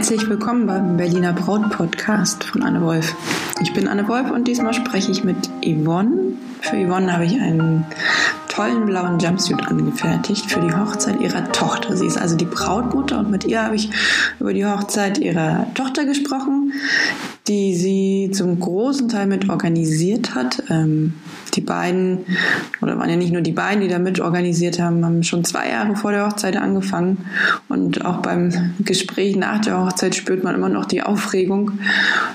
Herzlich willkommen beim Berliner Braut Podcast von Anne Wolf. Ich bin Anne Wolf und diesmal spreche ich mit Yvonne. Für Yvonne habe ich einen tollen blauen Jumpsuit angefertigt für die Hochzeit ihrer Tochter. Sie ist also die Brautmutter und mit ihr habe ich über die Hochzeit ihrer Tochter gesprochen, die sie zum großen Teil mit organisiert hat. Ähm, die beiden, oder waren ja nicht nur die beiden, die da mit organisiert haben, haben schon zwei Jahre vor der Hochzeit angefangen. Und auch beim Gespräch nach der Hochzeit spürt man immer noch die Aufregung.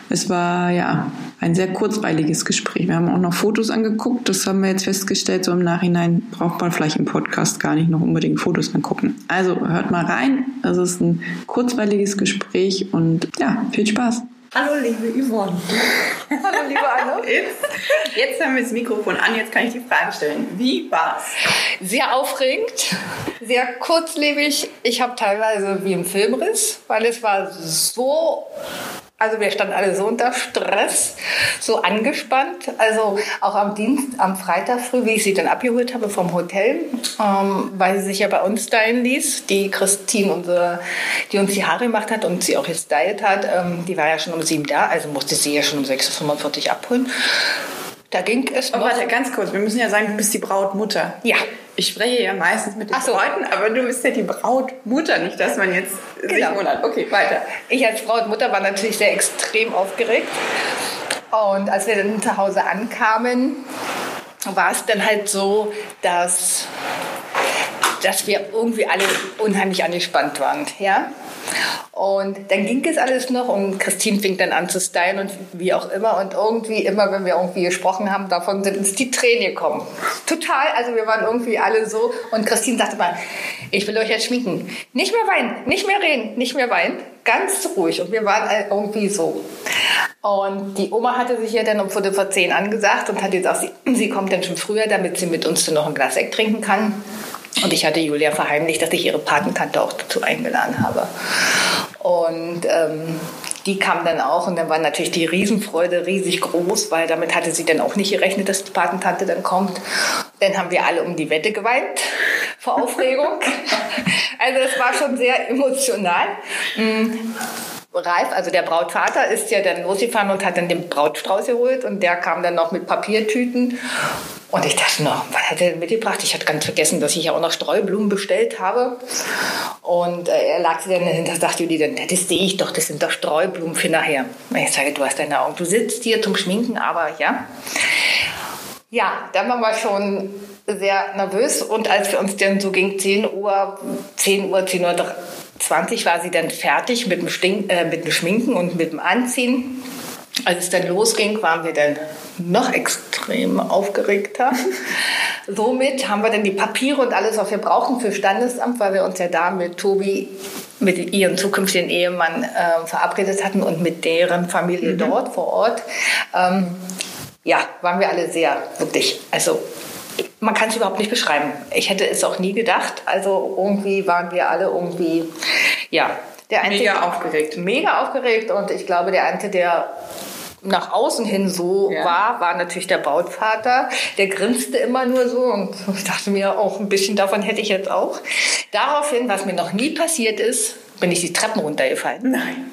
Es war ja ein sehr kurzweiliges Gespräch. Wir haben auch noch Fotos angeguckt. Das haben wir jetzt festgestellt. So im Nachhinein braucht man vielleicht im Podcast gar nicht noch unbedingt Fotos angucken. Also hört mal rein. Es ist ein kurzweiliges Gespräch und ja, viel Spaß. Hallo, liebe Yvonne. Hallo, liebe Anne. Jetzt, jetzt haben wir das Mikrofon an, jetzt kann ich die Frage stellen. Wie war's? Sehr aufregend, sehr kurzlebig. Ich habe teilweise wie im Filmriss, weil es war so also wir standen alle so unter Stress, so angespannt. Also auch am Dienst, am Freitag früh, wie ich sie dann abgeholt habe vom Hotel, ähm, weil sie sich ja bei uns stylen ließ. Die Christine, unsere, die uns die Haare gemacht hat und sie auch gestylt hat, ähm, die war ja schon um sieben da, also musste sie ja schon um 6.45 Uhr abholen. Da ging es oh, noch. warte, ganz kurz. Wir müssen ja sagen, du bist die Brautmutter. Ja. Ich spreche ja meistens mit den so. Leuten, aber du bist ja die Brautmutter, nicht, dass man jetzt genau. wundert. Okay, weiter. Ich als Brautmutter war natürlich sehr extrem aufgeregt. Und als wir dann zu Hause ankamen, war es dann halt so, dass, dass wir irgendwie alle unheimlich angespannt waren. Ja? Und dann ging es alles noch und Christine fing dann an zu stylen und wie auch immer. Und irgendwie, immer wenn wir irgendwie gesprochen haben, davon sind uns die Tränen gekommen. Total, also wir waren irgendwie alle so. Und Christine sagte mal, ich will euch jetzt schminken. Nicht mehr weinen, nicht mehr reden, nicht mehr weinen. Ganz ruhig. Und wir waren irgendwie so. Und die Oma hatte sich ja dann um Viertel vor zehn angesagt und hat gesagt, sie, sie kommt dann schon früher, damit sie mit uns dann noch ein Glas Sekt trinken kann. Und ich hatte Julia verheimlicht, dass ich ihre Patentante auch dazu eingeladen habe. Und ähm, die kam dann auch und dann war natürlich die Riesenfreude riesig groß, weil damit hatte sie dann auch nicht gerechnet, dass die Patentante dann kommt. Dann haben wir alle um die Wette geweint vor Aufregung. also es war schon sehr emotional. Mhm. Ralf, also der Brautvater, ist ja dann losgefahren und hat dann den Brautstrauß geholt und der kam dann noch mit Papiertüten und ich dachte noch, was hat er denn mitgebracht? Ich hatte ganz vergessen, dass ich ja auch noch Streublumen bestellt habe. Und äh, er lag dann dahinter, sagte Julie, dann, das sehe ich doch, das sind doch Streublumen für nachher. Und ich sage, du hast deine Augen, du sitzt hier zum Schminken, aber ja. Ja, dann waren wir schon sehr nervös und als wir uns dann so gegen 10 Uhr, 10 Uhr, 10 Uhr 20 war sie dann fertig mit dem, Stink, äh, mit dem Schminken und mit dem Anziehen. Als es dann losging, waren wir dann noch extrem aufgeregter. Somit haben wir dann die Papiere und alles, was wir brauchen für Standesamt, weil wir uns ja da mit Tobi, mit ihrem zukünftigen Ehemann äh, verabredet hatten und mit deren Familie mhm. dort vor Ort. Ähm, ja, waren wir alle sehr, wirklich, also man kann es überhaupt nicht beschreiben. Ich hätte es auch nie gedacht. Also irgendwie waren wir alle irgendwie, ja, der Einzige, mega aufgeregt. Mega aufgeregt und ich glaube, der Einzige, der nach außen hin so ja. war, war natürlich der Brautvater. Der grinste immer nur so und ich dachte mir auch ein bisschen davon hätte ich jetzt auch. Daraufhin, was mir noch nie passiert ist, bin ich die Treppen runtergefallen. Nein.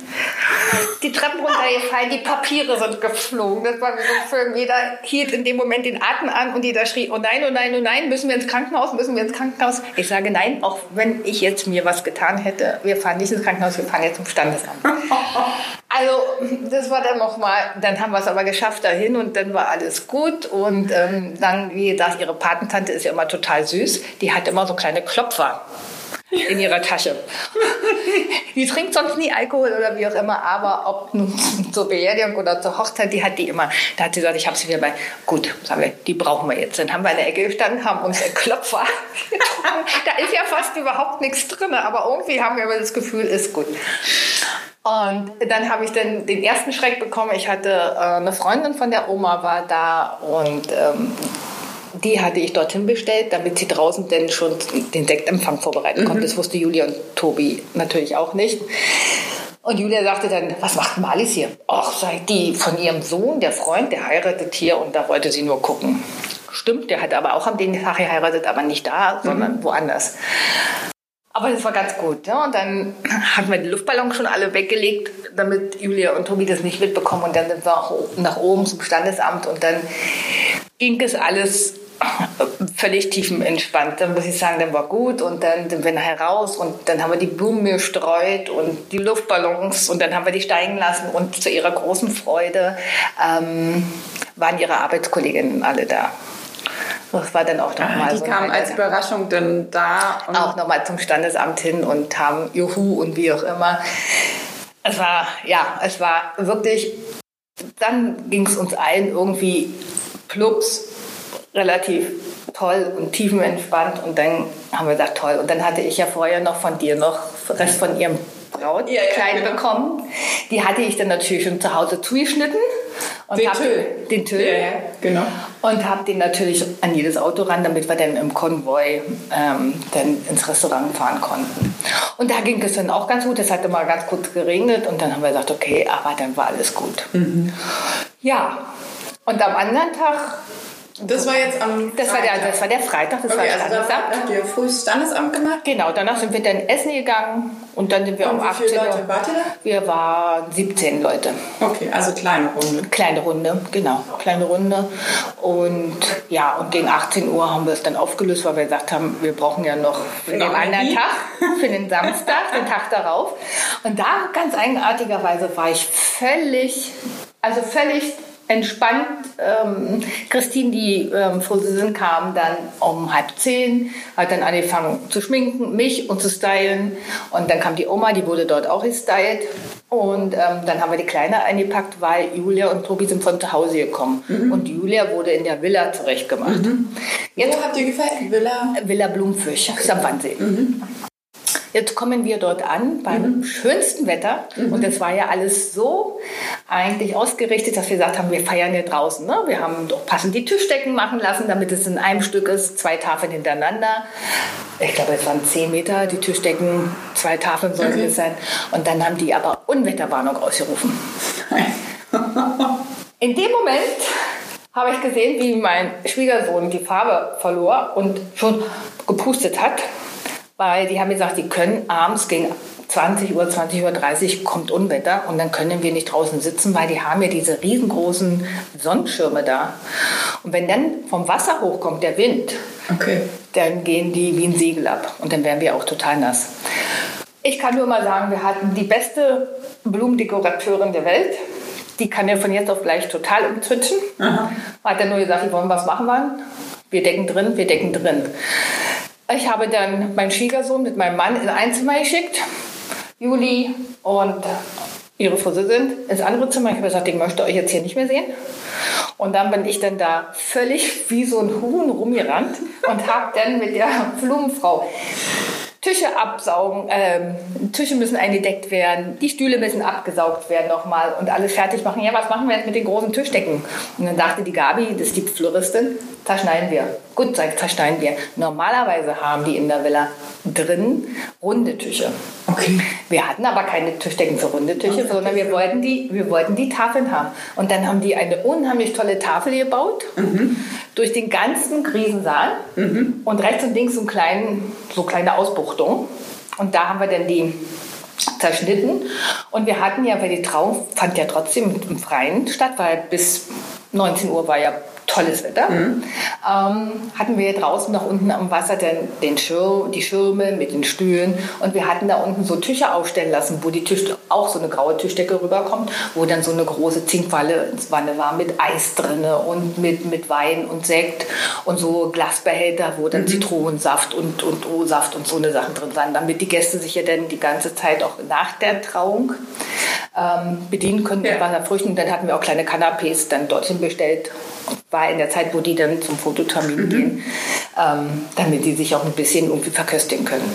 Die Treppen runtergefallen, die Papiere sind geflogen. Das war wie so ein Film. Jeder hielt in dem Moment den Atem an und jeder schrie, oh nein, oh nein, oh nein, müssen wir ins Krankenhaus, müssen wir ins Krankenhaus. Ich sage nein, auch wenn ich jetzt mir was getan hätte, wir fahren nicht ins Krankenhaus, wir fahren jetzt zum Standesamt. Also das war dann nochmal, dann haben wir es aber geschafft dahin und dann war alles gut und ähm, dann, wie gesagt, ihre Patentante ist ja immer total süß, die hat immer so kleine Klopfer in ihrer Tasche. Die trinkt sonst nie Alkohol oder wie auch immer, aber ob zur Beerdigung oder zur Hochzeit, die hat die immer. Da hat sie gesagt, ich habe sie wieder bei. Gut, sagen wir, die brauchen wir jetzt. Dann haben wir in der Ecke gestanden, haben uns einen Klopfer Da ist ja fast überhaupt nichts drin, aber irgendwie haben wir immer das Gefühl, ist gut. Und dann habe ich dann den ersten Schreck bekommen. Ich hatte äh, eine Freundin von der Oma war da und ähm, die hatte ich dorthin bestellt, damit sie draußen denn schon den Sektempfang vorbereiten konnte. Mhm. Das wusste Julia und Tobi natürlich auch nicht. Und Julia sagte dann, was macht Malis hier? Ach, sei die von ihrem Sohn, der Freund, der heiratet hier und da wollte sie nur gucken. Stimmt, der hat aber auch am den Tag geheiratet, aber nicht da, sondern mhm. woanders. Aber das war ganz gut. Ne? Und dann hatten wir die Luftballons schon alle weggelegt, damit Julia und Tobi das nicht mitbekommen. Und dann sind wir auch nach oben zum Standesamt und dann ging es alles völlig tiefenentspannt. Dann muss ich sagen, dann war gut und dann sind wir nachher raus und dann haben wir die Blumen gestreut und die Luftballons und dann haben wir die steigen lassen und zu ihrer großen Freude ähm, waren ihre Arbeitskolleginnen alle da. Das war dann auch nochmal. Ah, die so kamen als Überraschung dann da. Und auch nochmal zum Standesamt hin und haben Juhu und wie auch immer. Es war, ja, es war wirklich, dann ging es uns allen irgendwie plups relativ toll und tiefenentspannt und dann haben wir gesagt, toll. Und dann hatte ich ja vorher noch von dir noch Rest von ihrem Brautkleid ja, ja, genau. bekommen. Die hatte ich dann natürlich schon zu Hause zugeschnitten. Und den Tüll. Den Tüll. Ja, ja, genau. Und habe den natürlich an jedes Auto ran, damit wir dann im Konvoi ähm, dann ins Restaurant fahren konnten. Und da ging es dann auch ganz gut. Es hat immer ganz kurz geregnet und dann haben wir gesagt, okay, aber dann war alles gut. Mhm. Ja, und am anderen Tag das war jetzt am das Freitag. War der, das war der Freitag, das okay, war Standesamt. Also habt ihr früh Standesamt gemacht? Genau, danach sind wir dann essen gegangen und dann sind wir und um 18 Uhr. Wie viele Leute wart ihr da? Wir waren 17 Leute. Okay, also kleine Runde. Kleine Runde, genau, kleine Runde. Und ja, und gegen 18 Uhr haben wir es dann aufgelöst, weil wir gesagt haben, wir brauchen ja noch für den anderen Tag, für den Samstag, den Tag darauf. Und da ganz eigenartigerweise war ich völlig, also völlig entspannt. Ähm, Christine, die ähm, Friseurin, kam dann um halb zehn, hat dann angefangen zu schminken, mich und zu stylen. Und dann kam die Oma, die wurde dort auch gestylt. Und ähm, dann haben wir die Kleine eingepackt, weil Julia und Tobi sind von zu Hause gekommen. Mhm. Und Julia wurde in der Villa zurechtgemacht. Mhm. Jetzt, Wo habt ihr gefällt? Villa? Villa Blumfisch, okay. am Wannsee. Mhm. Jetzt kommen wir dort an beim mhm. schönsten Wetter. Mhm. Und es war ja alles so eigentlich ausgerichtet, dass wir gesagt haben, wir feiern hier draußen. Ne? Wir haben doch passend die Tischdecken machen lassen, damit es in einem Stück ist, zwei Tafeln hintereinander. Ich glaube, es waren zehn Meter, die Tischdecken, zwei Tafeln sollten okay. es sein. Und dann haben die aber Unwetterwarnung ausgerufen. in dem Moment habe ich gesehen, wie mein Schwiegersohn die Farbe verlor und schon gepustet hat weil die haben gesagt, die können abends gegen 20 Uhr, 20 Uhr 30 kommt Unwetter und dann können wir nicht draußen sitzen, weil die haben ja diese riesengroßen Sonnenschirme da. Und wenn dann vom Wasser hochkommt der Wind, okay. dann gehen die wie ein Segel ab und dann wären wir auch total nass. Ich kann nur mal sagen, wir hatten die beste Blumendekorateurin der Welt. Die kann ja von jetzt auf gleich total umzwitschen. Hat dann nur gesagt, die wollen was machen wollen. Wir decken drin, wir decken drin. Ich habe dann meinen Schwiegersohn mit meinem Mann in ein Zimmer geschickt, Juli und ihre Friseurin ins andere Zimmer. Ich habe gesagt, ich möchte euch jetzt hier nicht mehr sehen. Und dann bin ich dann da völlig wie so ein Huhn rumgerannt und habe dann mit der Blumenfrau Tische absaugen, ähm, Tische müssen eingedeckt werden, die Stühle müssen abgesaugt werden nochmal und alles fertig machen. Ja, was machen wir jetzt mit den großen Tischdecken? Und dann dachte die Gabi, das ist die Floristin, zerschneiden wir. Gut, zerschneiden wir. Normalerweise haben die in der Villa drin runde Tische. Okay. Wir hatten aber keine Tischdecken für runde Tische, okay. sondern wir wollten, die, wir wollten die Tafeln haben. Und dann haben die eine unheimlich tolle Tafel gebaut, mhm. durch den ganzen Riesensaal mhm. und rechts und links so, einen kleinen, so kleine Ausbuchtung. Und da haben wir dann die zerschnitten. Und wir hatten ja, weil die Trauung fand ja trotzdem im Freien statt, weil bis 19 Uhr war ja tolles Wetter, mhm. ähm, hatten wir draußen noch unten am Wasser den, den Schirm, die Schirme mit den Stühlen und wir hatten da unten so Tische aufstellen lassen, wo die Tisch, auch so eine graue Tischdecke rüberkommt, wo dann so eine große Zinkwanne war mit Eis drin und mit, mit Wein und Sekt und so Glasbehälter, wo dann mhm. Zitronensaft und, und O-Saft und so eine Sachen drin waren, damit die Gäste sich ja dann die ganze Zeit auch nach der Trauung ähm, bedienen können mit ja. Wasserfrüchten. Dann hatten wir auch kleine Canapés dann dorthin bestellt war in der Zeit, wo die dann zum Fototermin mhm. gehen, ähm, damit die sich auch ein bisschen irgendwie verköstigen können.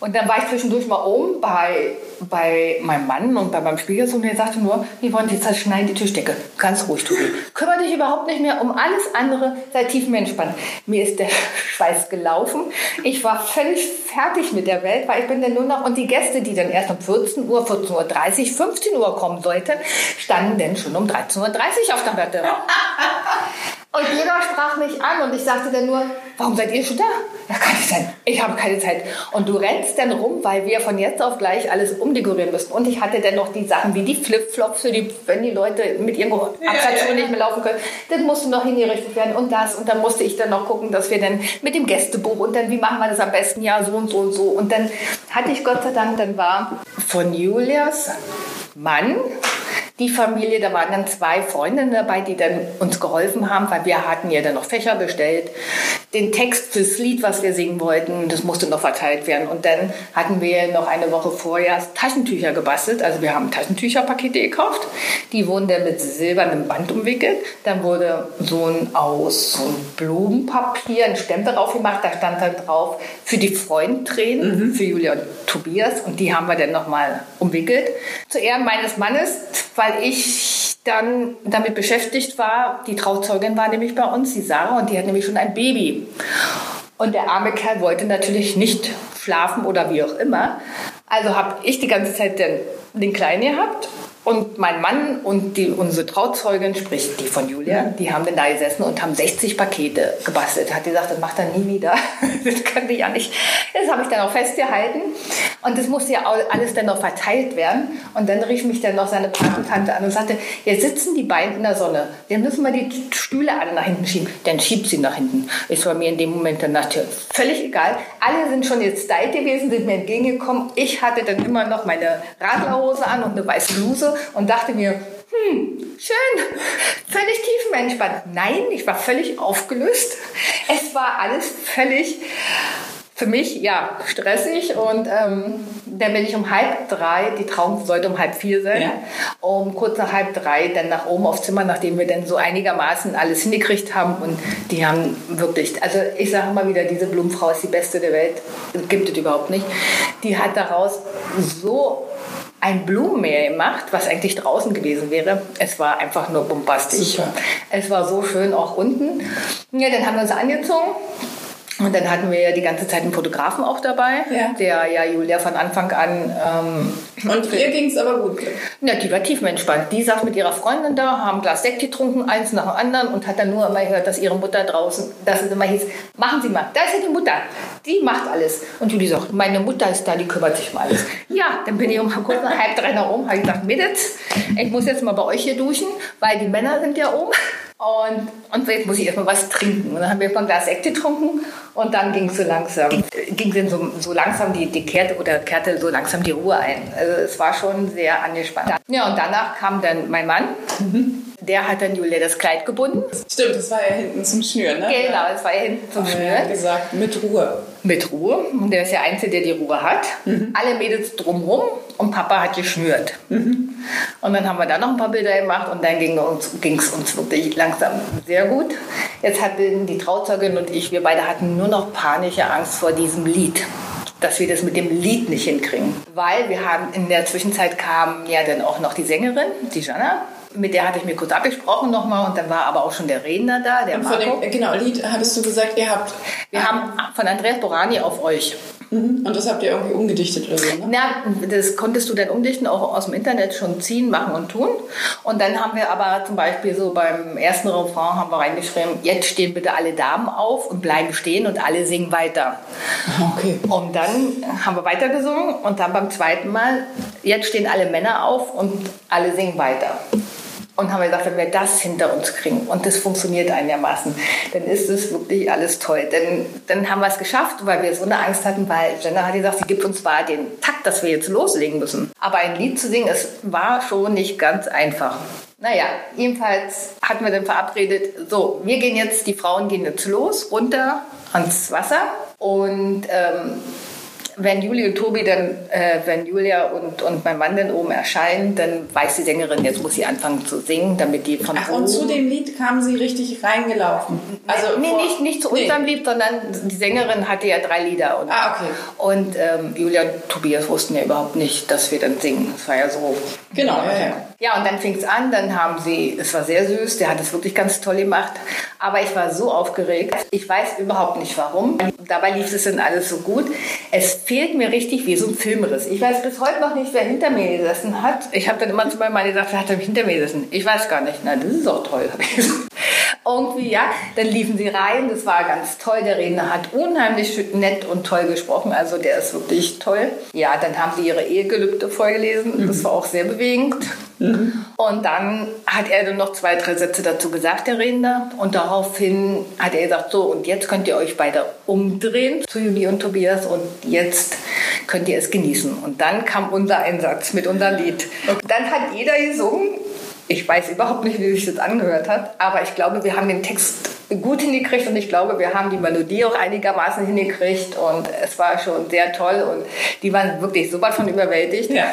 Und dann war ich zwischendurch mal oben bei, bei meinem Mann und bei meinem Schwiegersohn, der sagte nur, wir wollen jetzt zerschneiden die Tischdecke. Ganz ruhig, Tobi. Kümmere dich überhaupt nicht mehr um alles andere, sei tiefenentspannt. Mir ist der Schweiß gelaufen. Ich war völlig fertig mit der Welt, weil ich bin dann nur noch, und die Gäste, die dann erst um 14 Uhr, 14.30 Uhr, 15 Uhr kommen sollten, standen dann schon um 13.30 Uhr auf der Matte. Und jeder sprach mich an und ich sagte dann nur, warum seid ihr schon da? Ja, kann nicht sein. Ich habe keine Zeit. Und du rennst dann rum, weil wir von jetzt auf gleich alles umdekorieren müssen. Und ich hatte dann noch die Sachen wie die Flipflops, für die, wenn die Leute mit ihren Absatzschuhen nicht mehr laufen können. Das musste noch hingerichtet werden und das. Und dann musste ich dann noch gucken, dass wir dann mit dem Gästebuch und dann, wie machen wir das am besten? Ja, so und so und so. Und dann hatte ich Gott sei Dank, dann war von Julias Mann die Familie, da waren dann zwei Freundinnen dabei, die dann uns geholfen haben, weil wir hatten ja dann noch Fächer bestellt, den Text fürs Lied, was wir singen wollten, das musste noch verteilt werden. Und dann hatten wir noch eine Woche vorher Taschentücher gebastelt, also wir haben Taschentücherpakete gekauft, die wurden dann mit silbernem Band umwickelt, dann wurde so ein aus so ein Blumenpapier ein Stempel drauf gemacht, da stand dann drauf für die Freundtränen, mhm. für Julia und Tobias und die haben wir dann nochmal umwickelt. Zu Ehren meines Mannes, weil ich dann damit beschäftigt war, die Trauzeugin war nämlich bei uns, die Sarah, und die hat nämlich schon ein Baby. Und der arme Kerl wollte natürlich nicht schlafen oder wie auch immer. Also habe ich die ganze Zeit den, den Kleinen gehabt und mein Mann und die, unsere Trauzeugin, sprich die von Julia, die haben dann da gesessen und haben 60 Pakete gebastelt. Hat gesagt, das macht er nie wieder. Das könnte ich ja nicht. Das habe ich dann auch festgehalten. Und das musste ja alles dann noch verteilt werden. Und dann rief mich dann noch seine Patentante an und sagte, jetzt sitzen die beiden in der Sonne. Dann müssen wir die Stühle alle nach hinten schieben. Dann schiebt sie nach hinten. Ist bei mir in dem Moment dann natürlich völlig egal. Alle sind schon jetzt stylt gewesen, sind mir entgegengekommen. Ich hatte dann immer noch meine Radlerhose an und eine weiße Bluse und dachte mir, hm, schön, völlig tiefenentspannt. Nein, ich war völlig aufgelöst. Es war alles völlig für mich ja stressig und ähm, dann bin ich um halb drei, die Traum sollte um halb vier sein, ja. um kurz nach halb drei dann nach oben aufs Zimmer, nachdem wir dann so einigermaßen alles hingekriegt haben und die haben wirklich, also ich sage immer wieder, diese Blumenfrau ist die beste der Welt, gibt es überhaupt nicht. Die hat daraus so ein Blumenmeer gemacht, was eigentlich draußen gewesen wäre. Es war einfach nur bombastisch. Super. Es war so schön auch unten. Ja, dann haben wir uns angezogen und dann hatten wir ja die ganze Zeit einen Fotografen auch dabei, ja. der ja Julia von Anfang an. Ähm, und ihr ging es aber gut. Ja, die war tiefenentspannt. Die saß mit ihrer Freundin da, haben ein Glas Sekt getrunken, eins nach dem anderen und hat dann nur immer gehört, dass ihre Mutter draußen, dass es immer hieß, machen Sie mal, da ist ja die Mutter, die macht alles. Und Julie sagt, meine Mutter ist da, die kümmert sich um alles. Ja, dann bin ich um kurz nach halb drei nach oben, habe ich gesagt, Mädels, ich muss jetzt mal bei euch hier duschen, weil die Männer sind ja oben. Und, und jetzt muss ich erstmal was trinken. Und dann haben wir ein Glas Sekt getrunken und dann ging so langsam, ging so, so langsam die, die kehrte oder kehrte so langsam die Ruhe ein. Also es war schon sehr angespannt. Ja, und danach kam dann mein Mann. Mhm. Der hat dann Julia das Kleid gebunden. Stimmt, das war ja hinten zum Schnüren, ne? Genau, das war ja hinten zum Schnüren. Ja gesagt, mit Ruhe. Mit Ruhe. Und der ist der Einzige, der die Ruhe hat. Mhm. Alle Mädels drumherum und Papa hat geschnürt. Mhm. Und dann haben wir da noch ein paar Bilder gemacht und dann ging es uns wirklich langsam sehr gut. Jetzt hatten die Trauzeugin und ich, wir beide hatten nur noch panische Angst vor diesem Lied dass wir das mit dem Lied nicht hinkriegen. Weil wir haben in der Zwischenzeit kam ja dann auch noch die Sängerin, die Jana, mit der hatte ich mir kurz abgesprochen nochmal und dann war aber auch schon der Redner da, der und Marco. Dem, genau, Lied hattest du gesagt, ihr habt... Wir haben von Andreas Borani auf euch. Mhm. Und das habt ihr irgendwie umgedichtet oder so, ne? Na, das konntest du dann umdichten, auch aus dem Internet schon ziehen, machen und tun. Und dann haben wir aber zum Beispiel so beim ersten Refrain haben wir reingeschrieben, jetzt stehen bitte alle Damen auf und bleiben stehen und alle singen weiter. Okay. Und dann haben wir weitergesungen und dann beim zweiten Mal, jetzt stehen alle Männer auf und alle singen weiter und haben gesagt, wenn wir das hinter uns kriegen und das funktioniert einigermaßen, dann ist es wirklich alles toll. Denn dann haben wir es geschafft, weil wir so eine Angst hatten, weil Jenna hat gesagt, sie gibt uns zwar den Takt, dass wir jetzt loslegen müssen. Aber ein Lied zu singen, es war schon nicht ganz einfach. Naja, jedenfalls hatten wir dann verabredet, so, wir gehen jetzt, die Frauen gehen jetzt los, runter ans Wasser und ähm, wenn Julia und Tobi dann, äh, wenn Julia und, und mein Mann dann oben erscheinen, dann weiß die Sängerin, jetzt muss sie anfangen zu singen, damit die von Ach, und zu dem Lied kamen sie richtig reingelaufen? Also nee, nee nicht, nicht zu unserem nee. Lied, sondern die Sängerin hatte ja drei Lieder. Und, ah, okay. Und ähm, Julia und Tobias wussten ja überhaupt nicht, dass wir dann singen. Das war ja so. Genau, ja, ja. Ja, und dann fing es an, dann haben sie, es war sehr süß, der hat es wirklich ganz toll gemacht, aber ich war so aufgeregt, ich weiß überhaupt nicht warum. Dabei lief es dann alles so gut. Es fehlt mir richtig wie so ein Filmriss. Ich weiß bis heute noch nicht, wer hinter mir gesessen hat. Ich habe dann immer zu meinem Mann gesagt, wer hat denn hinter mir gesessen? Ich weiß gar nicht. Na, das ist auch toll, habe ich gesagt. Irgendwie, ja. Dann liefen sie rein, das war ganz toll. Der Redner hat unheimlich nett und toll gesprochen, also der ist wirklich toll. Ja, dann haben sie ihre Ehegelübde vorgelesen, das war auch sehr bewegend. Mhm. Und dann hat er dann noch zwei, drei Sätze dazu gesagt, der Redner. Und daraufhin hat er gesagt, so, und jetzt könnt ihr euch beide umdrehen zu Julie und Tobias und jetzt könnt ihr es genießen. Und dann kam unser Einsatz mit unserem Lied. Dann hat jeder gesungen. Ich weiß überhaupt nicht, wie sich das angehört hat, aber ich glaube, wir haben den Text gut hingekriegt und ich glaube, wir haben die Melodie auch einigermaßen hingekriegt und es war schon sehr toll und die waren wirklich so weit von überwältigt. Ja.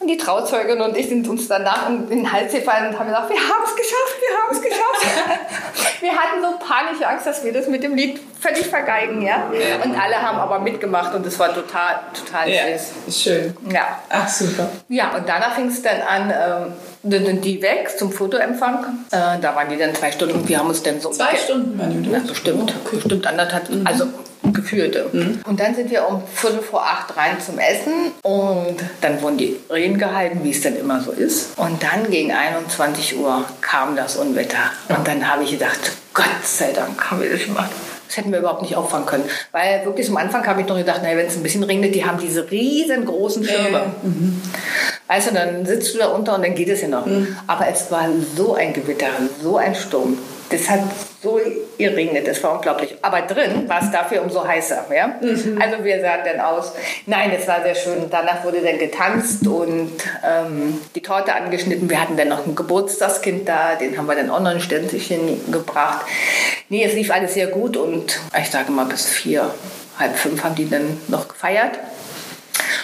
Und die Trauzeugin und ich sind uns danach in den Hals gefallen und haben gesagt, wir haben es geschafft, wir haben es geschafft. wir hatten so panische Angst, dass wir das mit dem Lied völlig vergeigen, ja. Und alle haben aber mitgemacht und es war total, total ja, süß. Schön. Ja. Ach, super. Ja, und danach fing es dann an, ähm, dann sind die weg zum Fotoempfang. Äh, da waren die dann zwei Stunden. Wir haben uns dann so... Zwei Stunden waren die? Ja, bestimmt. Oh, okay. Bestimmt anderthalb. Mhm. Also geführte. Mhm. Und dann sind wir um Viertel vor acht rein zum Essen und dann wurden die Reden gehalten, wie es dann immer so ist. Und dann gegen 21 Uhr kam das Unwetter. Und dann habe ich gedacht, Gott sei Dank haben wir das gemacht. Das hätten wir überhaupt nicht auffangen können. Weil wirklich zum Anfang habe ich noch gedacht, naja, wenn es ein bisschen regnet, die haben diese riesengroßen Schirme. Mhm. Also dann sitzt du da unter und dann geht es ja noch. Mhm. Aber es war so ein Gewitter, so ein Sturm. Das hat so geregnet, das war unglaublich. Aber drin war es dafür umso heißer. Ja? Mhm. Also wir sahen dann aus. Nein, es war sehr schön. Danach wurde dann getanzt und ähm, die Torte angeschnitten. Wir hatten dann noch ein Geburtstagskind da, den haben wir dann auch noch ein Ständchen gebracht. Nee, es lief alles sehr gut und ich sage mal bis vier, halb fünf haben die dann noch gefeiert.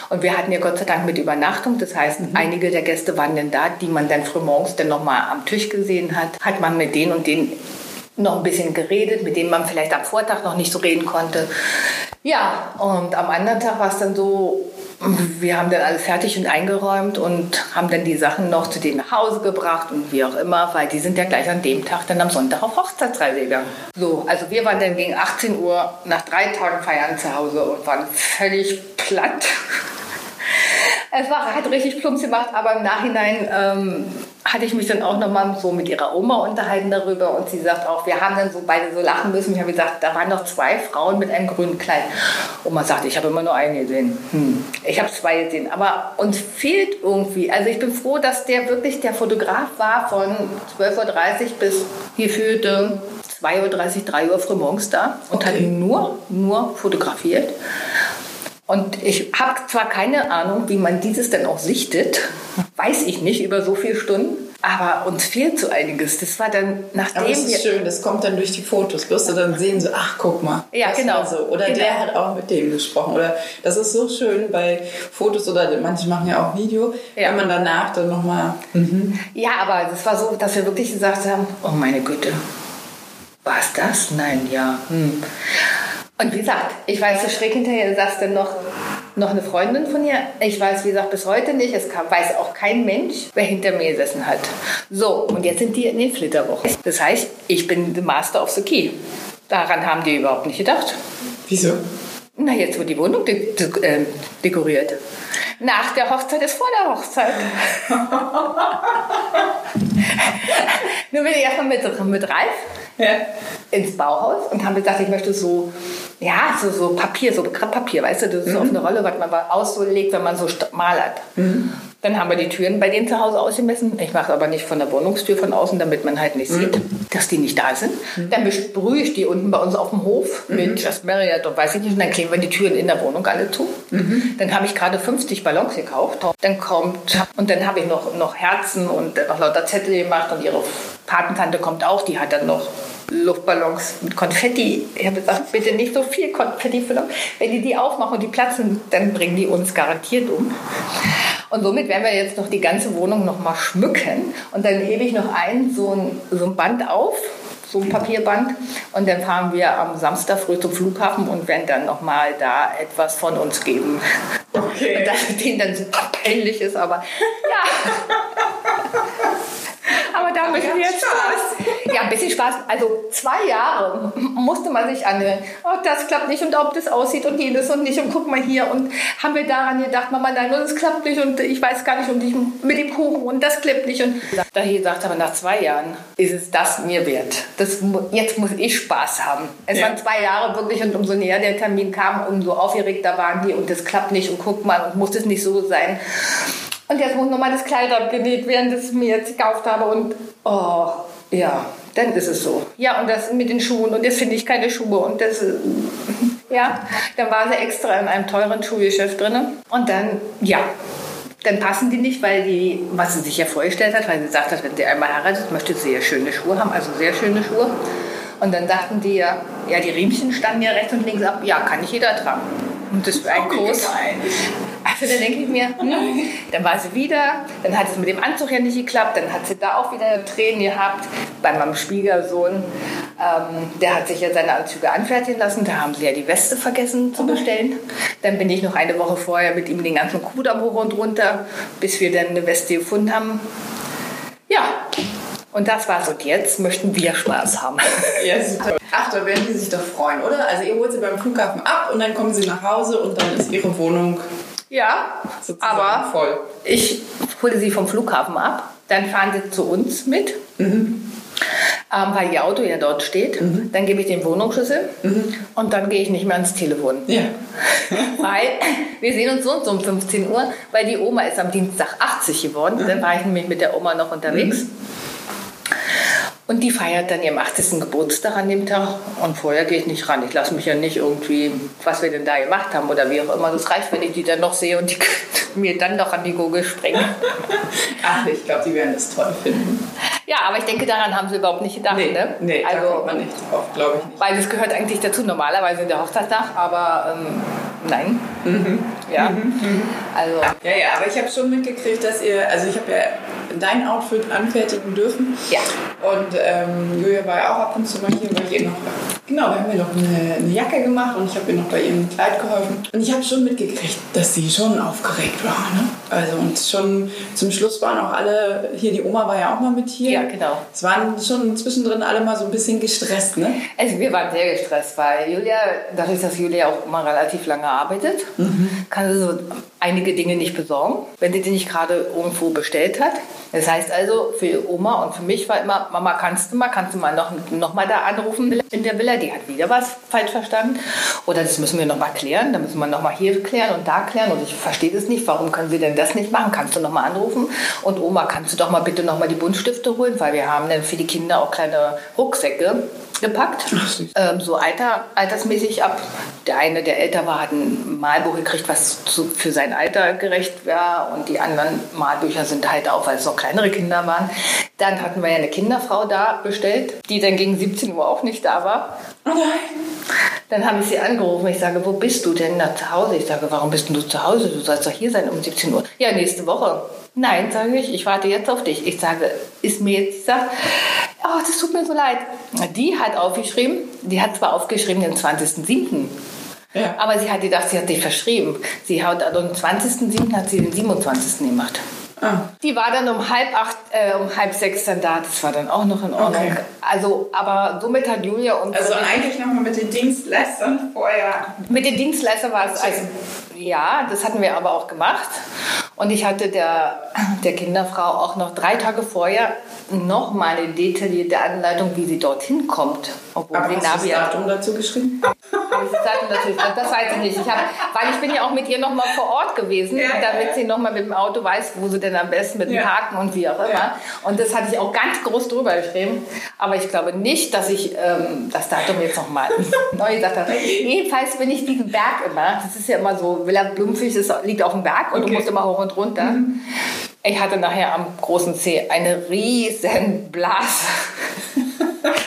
Und wir hatten ja Gott sei Dank mit Übernachtung. Das heißt, mhm. einige der Gäste waren dann da, die man dann frühmorgens dann nochmal am Tisch gesehen hat. Hat man mit denen und denen noch ein bisschen geredet, mit denen man vielleicht am Vortag noch nicht so reden konnte. Ja, und am anderen Tag war es dann so, wir haben dann alles fertig und eingeräumt und haben dann die Sachen noch zu denen nach Hause gebracht und wie auch immer, weil die sind ja gleich an dem Tag dann am Sonntag auf Hochzeitsreise gegangen. So, also wir waren dann gegen 18 Uhr nach drei Tagen feiern zu Hause und waren völlig platt. Es war, hat richtig plumps gemacht, aber im Nachhinein ähm, hatte ich mich dann auch nochmal so mit ihrer Oma unterhalten darüber und sie sagt auch, wir haben dann so beide so lachen müssen. Ich habe gesagt, da waren noch zwei Frauen mit einem grünen Kleid. Oma sagte, ich habe immer nur eine gesehen. Hm. Ich habe zwei gesehen, aber uns fehlt irgendwie. Also ich bin froh, dass der wirklich der Fotograf war von 12.30 Uhr bis hier führte 2.30 Uhr, 3 Uhr früh morgens da und okay. hat nur, nur fotografiert. Und ich habe zwar keine Ahnung, wie man dieses denn auch sichtet, weiß ich nicht über so viele Stunden, aber uns fehlt so einiges. Das war dann nachdem aber das ist schön, das kommt dann durch die Fotos. Wirst du dann sehen so, ach guck mal. Ja, genau. So. Oder genau. der hat auch mit dem gesprochen. Oder das ist so schön bei Fotos oder manche machen ja auch Video, ja. wenn man danach dann nochmal. Mhm. Ja, aber das war so, dass wir wirklich gesagt haben, oh meine Güte, war es das? Nein, ja. Hm. Und wie gesagt, ich weiß so schräg hinterher, du sagst dann noch, noch eine Freundin von ihr. Ich weiß, wie gesagt, bis heute nicht. Es weiß auch kein Mensch, wer hinter mir gesessen hat. So, und jetzt sind die in den Flitterwochen. Das heißt, ich bin the Master of the Key. Daran haben die überhaupt nicht gedacht. Wieso? Na, jetzt wird die Wohnung de de äh, dekoriert. Nach der Hochzeit ist vor der Hochzeit. Nun bin ich erstmal mit, mit Ralf ja. ins Bauhaus und haben gesagt, ich möchte so ja, so, so Papier, so Papier, weißt du, das ist mhm. auf eine Rolle, was man auslegt, wenn man so malert. Mhm. Dann haben wir die Türen bei denen zu Hause ausgemessen. Ich mache aber nicht von der Wohnungstür von außen, damit man halt nicht mhm. sieht, dass die nicht da sind. Mhm. Dann besprühe ich die unten bei uns auf dem Hof mit Just Marriott und weiß ich nicht. Und dann kleben wir die Türen in der Wohnung alle zu. Mhm. Dann habe ich gerade 50 Ballons gekauft. Dann kommt, und dann habe ich noch, noch Herzen und noch lauter Zettel gemacht und ihre Patentante kommt auch, die hat dann noch Luftballons mit Konfetti. Ich habe gesagt, bitte nicht so viel Konfetti füllen. Wenn die die aufmachen und die platzen, dann bringen die uns garantiert um. Und somit werden wir jetzt noch die ganze Wohnung noch mal schmücken. Und dann hebe ich noch ein so ein, so ein Band auf, so ein Papierband. Und dann fahren wir am Samstag früh zum Flughafen und werden dann noch mal da etwas von uns geben. Okay. Und dass denen dann super peinlich ist, aber ja. Aber da müssen wir jetzt Spaß. Ja, ein bisschen Spaß. Also zwei Jahre musste man sich anhören. Oh, das klappt nicht und ob das aussieht und jenes und nicht und guck mal hier und haben wir daran gedacht, Mama, nein, das klappt nicht und ich weiß gar nicht und ich mit dem Kuchen und das klappt nicht und daher sagt aber nach zwei Jahren ist es das mir wert. Das, jetzt muss ich Spaß haben. Es ja. waren zwei Jahre wirklich und umso näher der Termin kam, umso aufgeregter waren die und das klappt nicht und guck mal und muss es nicht so sein. Und jetzt muss nochmal das Kleid abgenäht werden, das ich mir jetzt gekauft habe. Und oh, ja, dann ist es so. Ja, und das mit den Schuhen. Und jetzt finde ich keine Schuhe. Und das, ja, dann war sie extra in einem teuren Schuhgeschäft drin. Und dann, ja, dann passen die nicht, weil die, was sie sich ja vorgestellt hat, weil sie gesagt hat, wenn sie einmal heiratet, möchte sie sehr schöne Schuhe haben, also sehr schöne Schuhe. Und dann dachten die ja, ja, die Riemchen standen ja rechts und links ab, ja, kann nicht jeder tragen. Und das für einen Kurs. Also dann denke ich mir, hm, dann war sie wieder, dann hat es mit dem Anzug ja nicht geklappt, dann hat sie da auch wieder Tränen gehabt bei meinem Schwiegersohn. Ähm, der hat sich ja seine Anzüge anfertigen lassen, da haben sie ja die Weste vergessen zu bestellen. Dann bin ich noch eine Woche vorher mit ihm den ganzen Kudamm hoch und runter, bis wir dann eine Weste gefunden haben. Ja, und das war's. Und jetzt möchten wir Spaß haben. Ja, super. Ach, da werden die sich doch freuen, oder? Also ihr holt sie beim Flughafen ab und dann kommen sie nach Hause und dann ist ihre Wohnung ja, aber voll. ich hole sie vom Flughafen ab, dann fahren sie zu uns mit. Mhm. Ähm, weil ihr Auto ja dort steht. Mhm. Dann gebe ich den Wohnungsschlüssel mhm. und dann gehe ich nicht mehr ans Telefon. Ja. weil wir sehen uns so und so um 15 Uhr, weil die Oma ist am Dienstag 80 geworden. Mhm. Dann war ich nämlich mit der Oma noch unterwegs. Und die feiert dann ihren 80. Geburtstag an dem Tag. Und vorher gehe ich nicht ran. Ich lasse mich ja nicht irgendwie, was wir denn da gemacht haben oder wie auch immer. Das reicht, wenn ich die dann noch sehe und die mir dann noch an die Gurgel springen. Ach, ich glaube, die werden das toll finden. Ja, aber ich denke, daran haben sie überhaupt nicht gedacht. Nee, ne? nee also, da kommt man nicht drauf, glaube ich nicht. Weil das gehört eigentlich dazu, normalerweise der Hochzeitstag, aber ähm, nein. Mhm. Ja. Mhm. mhm. Also. Ja, ja, aber ich habe schon mitgekriegt, dass ihr, also ich habe ja dein Outfit anfertigen dürfen. Ja. Und ähm, Julia war ja auch ab und zu mal hier, weil ich ihr noch, genau, wir haben ihr noch eine, eine Jacke gemacht und ich habe ihr noch bei ihrem Kleid geholfen. Und ich habe schon mitgekriegt, dass sie schon aufgeregt war. Ne? Also und schon zum Schluss waren auch alle, hier die Oma war ja auch mal mit hier. Ja, genau. Es waren schon zwischendrin alle mal so ein bisschen gestresst, ne? Also wir waren sehr gestresst, weil Julia, dadurch, dass Julia auch immer relativ lange arbeitet, mhm. kann sie so einige Dinge nicht besorgen, wenn sie die nicht gerade irgendwo bestellt hat. Das heißt also, für Oma und für mich war immer, Mama, kannst du mal, kannst du mal noch, noch mal da anrufen in der Villa, die hat wieder was falsch verstanden. Oder das müssen wir noch mal klären, da müssen wir noch mal hier klären und da klären und ich verstehe das nicht, warum können sie denn das nicht machen? Kannst du noch mal anrufen? Und Oma, kannst du doch mal bitte noch mal die Buntstifte holen, weil wir haben dann für die Kinder auch kleine Rucksäcke gepackt. Ähm, so alter, altersmäßig ab. Der eine, der älter war, hat ein Malbuch gekriegt, was zu, für sein Alter gerecht war. Und die anderen Malbücher sind halt auch, weil es noch kleinere Kinder waren. Dann hatten wir ja eine Kinderfrau da bestellt, die dann gegen 17 Uhr auch nicht da war. Oh dann habe ich sie angerufen. Ich sage, wo bist du denn? Na, zu Hause. Ich sage, warum bist du zu Hause? Du sollst doch hier sein um 17 Uhr. Ja, nächste Woche. Nein, sage ich, ich warte jetzt auf dich. Ich sage, ist mir jetzt gesagt, oh, das tut mir so leid. Die hat aufgeschrieben, die hat zwar aufgeschrieben den 20.07., ja. aber sie hat gedacht, sie hat sich verschrieben. Sie hat also am 20.07. hat sie den 27. gemacht. Ah. Die war dann um halb acht, äh, um halb sechs dann da. Das war dann auch noch in Ordnung. Okay. Also, aber somit hat Julia uns. Also eigentlich nochmal mit den Dienstleistern vorher. Mit den Dienstleistern war es also ja, das hatten wir aber auch gemacht. Und ich hatte der, der Kinderfrau auch noch drei Tage vorher noch mal eine detaillierte Anleitung, wie sie dorthin kommt. Obwohl Aber sie hast du das Datum dazu geschrieben? Habe ich das Datum natürlich, das weiß ich nicht. Ich hab, weil ich bin ja auch mit ihr noch mal vor Ort gewesen, ja, damit ja. sie noch mal mit dem Auto weiß, wo sie denn am besten mit dem ja. Parken und wie auch immer. Ja. Und das hatte ich auch ganz groß drüber geschrieben. Aber ich glaube nicht, dass ich ähm, das Datum jetzt noch mal neu gesagt habe. Jedenfalls bin ich diesen Berg immer, das ist ja immer so, Villa Blumenfisch liegt auf dem Berg und okay. du musst immer hoch und runter. Mhm. Ich hatte nachher am großen C eine riesen Blase.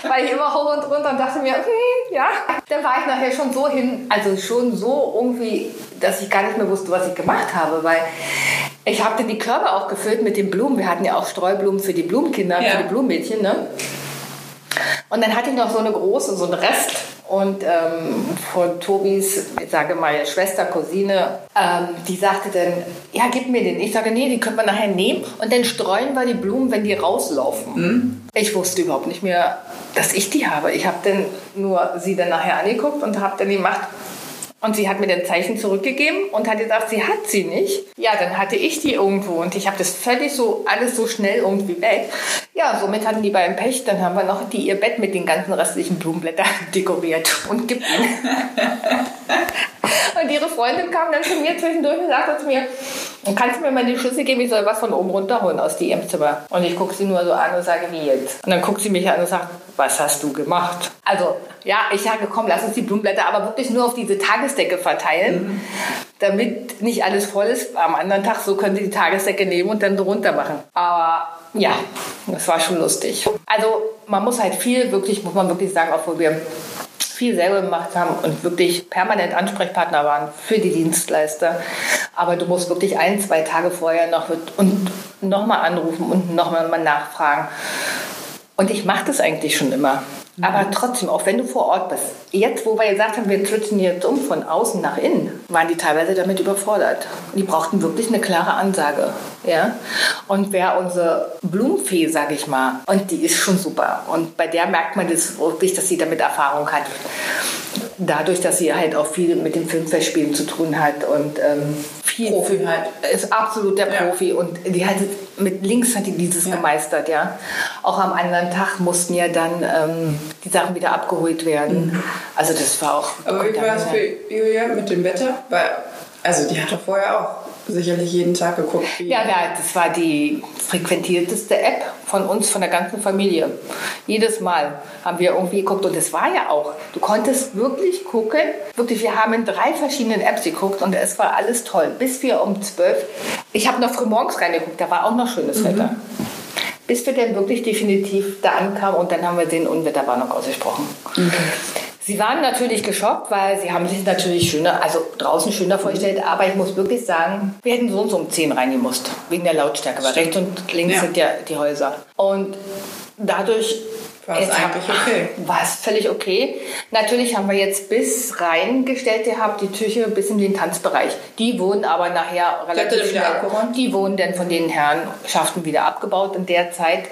Weil ich immer hoch und runter und dachte mir, hm, ja. Dann war ich nachher schon so hin, also schon so irgendwie, dass ich gar nicht mehr wusste, was ich gemacht habe, weil ich habe dann die Körbe auch gefüllt mit den Blumen. Wir hatten ja auch Streublumen für die Blumenkinder, ja. für die Blumenmädchen, ne? Und dann hatte ich noch so eine große, so einen Rest Und ähm, von Tobis, ich sage mal, Schwester, Cousine, ähm, die sagte dann, ja, gib mir den. Ich sage, nee, die können wir nachher nehmen und dann streuen wir die Blumen, wenn die rauslaufen. Mhm. Ich wusste überhaupt nicht mehr, dass ich die habe. Ich habe dann nur sie dann nachher angeguckt und habe dann gemacht, und sie hat mir den Zeichen zurückgegeben und hat gesagt, sie hat sie nicht. Ja, dann hatte ich die irgendwo und ich habe das völlig so, alles so schnell irgendwie weg. Ja, somit hatten die beim Pech, dann haben wir noch die ihr Bett mit den ganzen restlichen Blumenblättern dekoriert und gibt. und ihre Freundin kam dann zu mir zwischendurch und sagte zu mir, kannst du mir mal die Schlüssel geben, ich soll was von oben runterholen aus dem Zimmer. Und ich gucke sie nur so an und sage, wie jetzt? Und dann guckt sie mich an und sagt, was hast du gemacht? Also, ja, ich sage, komm, lass uns die Blumenblätter aber wirklich nur auf diese Tagesdecke verteilen, mhm. damit nicht alles voll ist. Am anderen Tag, so können sie die Tagesdecke nehmen und dann drunter machen. Aber ja, das war schon lustig. Also, man muss halt viel, wirklich, muss man wirklich sagen, obwohl wir viel selber gemacht haben und wirklich permanent Ansprechpartner waren für die Dienstleister. Aber du musst wirklich ein, zwei Tage vorher noch und nochmal anrufen und nochmal nachfragen. Und ich mache das eigentlich schon immer. Aber trotzdem, auch wenn du vor Ort bist, jetzt, wo wir gesagt haben, wir switchen jetzt um von außen nach innen, waren die teilweise damit überfordert. Die brauchten wirklich eine klare Ansage. Ja? Und wer unsere Blumenfee, sage ich mal, und die ist schon super. Und bei der merkt man das wirklich, dass sie damit Erfahrung hat dadurch, dass sie halt auch viel mit dem Filmfestspielen zu tun hat und ähm, viel Profi halt. ist absolut der Profi ja. und die hat mit links hat die dieses ja. gemeistert, ja. Auch am anderen Tag mussten ja dann ähm, die Sachen wieder abgeholt werden. Mhm. Also das war auch. Aber wie war es für Julia mit dem Wetter? Weil, also die hat doch vorher auch sicherlich jeden Tag geguckt. ja, ja, das war die frequentierteste App von uns, von der ganzen Familie. Jedes Mal haben wir irgendwie geguckt und es war ja auch, du konntest wirklich gucken, wirklich, wir haben in drei verschiedenen Apps geguckt und es war alles toll. Bis wir um zwölf, ich habe noch früh morgens reingeguckt, da war auch noch schönes mhm. Wetter. Bis wir dann wirklich definitiv da ankamen und dann haben wir den Unwetterwarnung ausgesprochen. Mhm. Sie waren natürlich geschockt, weil sie haben sich natürlich schöner, also draußen schöner vorgestellt, aber ich muss wirklich sagen, wir hätten so und so um 10 reingemusst, wegen der Lautstärke, weil rechts und links ja. sind ja die Häuser. Und dadurch war es eigentlich okay? War es völlig okay. Natürlich haben wir jetzt bis reingestellt gehabt, die Küche bis in den Tanzbereich. Die wurden aber nachher relativ schnell, die wurden dann von den Herrenschaften wieder abgebaut in der Zeit.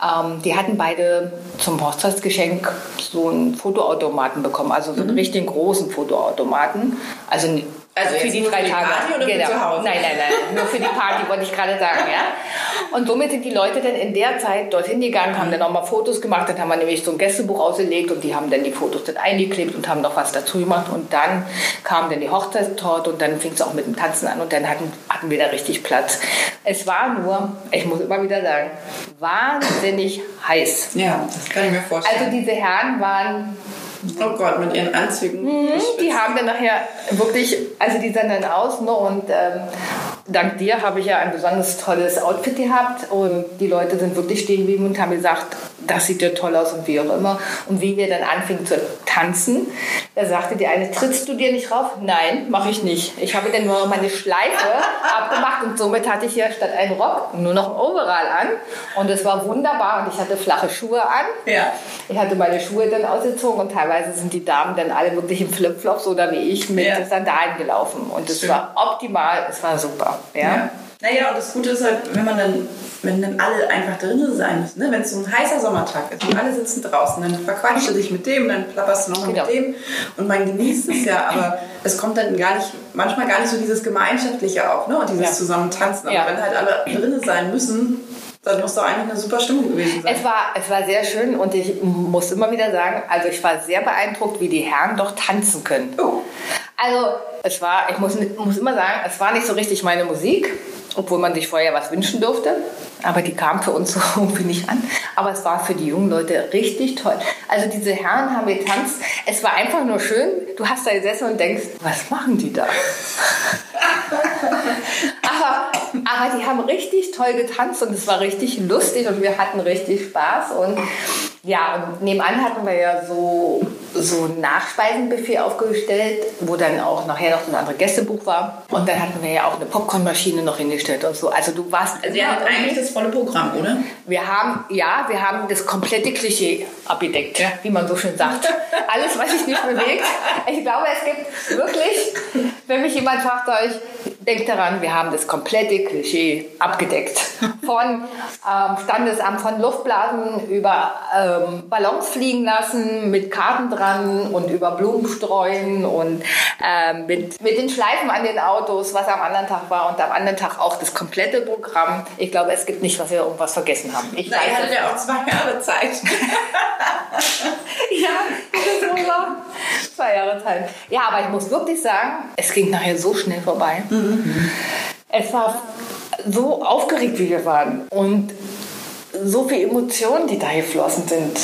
Ähm, die hatten beide zum Hochzeitsgeschenk so einen Fotoautomaten bekommen, also so einen mhm. richtig großen Fotoautomaten. Also also für die drei Tage. Party oder genau. zu Hause? Nein, nein, nein. Nur für die Party wollte ich gerade sagen, ja. Und somit sind die Leute dann in der Zeit dorthin gegangen, haben dann auch mal Fotos gemacht. Dann haben wir nämlich so ein Gästebuch ausgelegt und die haben dann die Fotos dann eingeklebt und haben noch was dazu gemacht. Und dann kam dann die Hochzeitstorte und dann fing es auch mit dem Tanzen an und dann hatten, hatten wir da richtig Platz. Es war nur, ich muss immer wieder sagen, wahnsinnig heiß. Ja, das kann ich mir vorstellen. Also diese Herren waren Oh Gott, mit ihren Anzügen. Mhm, die haben dann nachher wirklich, also die sahen dann aus, ne, und ähm, dank dir habe ich ja ein besonders tolles Outfit gehabt und die Leute sind wirklich stehen geblieben und haben gesagt, das sieht ja toll aus und wie auch immer. Und wie wir dann anfingen zu tanzen, da sagte die eine, trittst du dir nicht rauf? Nein, mache ich nicht. Ich habe dann nur meine Schleife abgemacht und somit hatte ich ja statt einen Rock nur noch ein Overall an. Und es war wunderbar und ich hatte flache Schuhe an. Ja. Ich hatte meine Schuhe dann ausgezogen und teilweise sind die Damen dann alle wirklich im Flipflops oder wie ich mit ja. Sandalen gelaufen. Und es war optimal, es war super. Ja. ja. Naja, und das Gute ist halt, wenn man dann, wenn dann alle einfach drinnen sein müssen, ne? wenn es so ein heißer Sommertag ist und alle sitzen draußen, dann verquatschst du dich mit dem, dann plapperst du noch genau. mit dem und man genießt es ja, aber es kommt dann gar nicht, manchmal gar nicht so dieses Gemeinschaftliche auf, ne? Und dieses ja. zusammen tanzen. Aber ja. wenn halt alle drinnen sein müssen, dann muss doch eigentlich eine super Stimmung gewesen sein. Es war, es war sehr schön und ich muss immer wieder sagen, also ich war sehr beeindruckt, wie die Herren doch tanzen können. Oh. Also es war, ich muss, muss immer sagen, es war nicht so richtig meine Musik obwohl man sich vorher was wünschen durfte. Aber die kam für uns so irgendwie nicht an. Aber es war für die jungen Leute richtig toll. Also diese Herren haben getanzt. Es war einfach nur schön. Du hast da gesessen und denkst, was machen die da? aber, aber die haben richtig toll getanzt und es war richtig lustig und wir hatten richtig Spaß. Und ja, und nebenan hatten wir ja so, so ein Nachspeisenbuffet aufgestellt, wo dann auch nachher noch ein anderes Gästebuch war. Und dann hatten wir ja auch eine Popcornmaschine noch hingestellt und so. Also du warst. Also ihr habt eigentlich das volle Programm, oder? Wir haben, ja, wir haben das komplette Klischee abgedeckt, ja. wie man so schön sagt. Alles, was sich nicht bewegt. Ich glaube, es gibt wirklich, wenn mich jemand fragt, euch, denkt daran, wir haben das komplette Klischee abgedeckt. Von ähm, Standesamt, von Luftblasen über ähm, Ballons fliegen lassen mit Karten dran und über Blumen streuen und ähm, mit, mit den Schleifen an den Autos, was am anderen Tag war und am anderen Tag auch das komplette Programm. Ich glaube, es gibt nicht, was wir irgendwas vergessen haben. Ich ihr hattet ja auch zwei Jahre Zeit. ja, das war zwei Jahre Zeit. Ja, aber ich muss wirklich sagen, es ging nachher so schnell vorbei. Mhm. Es war so aufgeregt, wie wir waren. Und so viele Emotionen, die da geflossen sind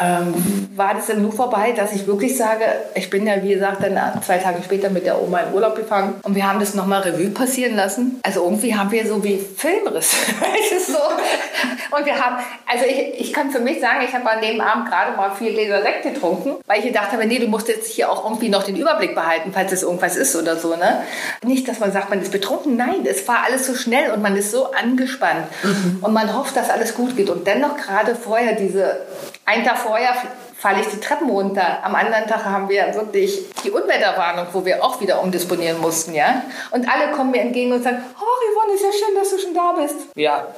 ähm, war das dann nur vorbei, dass ich wirklich sage, ich bin ja, wie gesagt, dann zwei Tage später mit der Oma in Urlaub gefangen und wir haben das nochmal Revue passieren lassen. Also irgendwie haben wir so wie Filmriss. so. Und wir haben, also ich, ich kann für mich sagen, ich habe an dem Abend gerade mal vier Gläser Sekt getrunken, weil ich gedacht habe, nee, du musst jetzt hier auch irgendwie noch den Überblick behalten, falls es irgendwas ist oder so. Ne? Nicht, dass man sagt, man ist betrunken. Nein, es war alles so schnell und man ist so angespannt. Mhm. Und man hofft, dass alles gut geht. Und dennoch gerade vorher diese ein Tag vorher falle ich die Treppen runter. Am anderen Tag haben wir wirklich die Unwetterwarnung, wo wir auch wieder umdisponieren mussten, ja. Und alle kommen mir entgegen und sagen, oh Yvonne, ist ja schön, dass du schon da bist. Ja.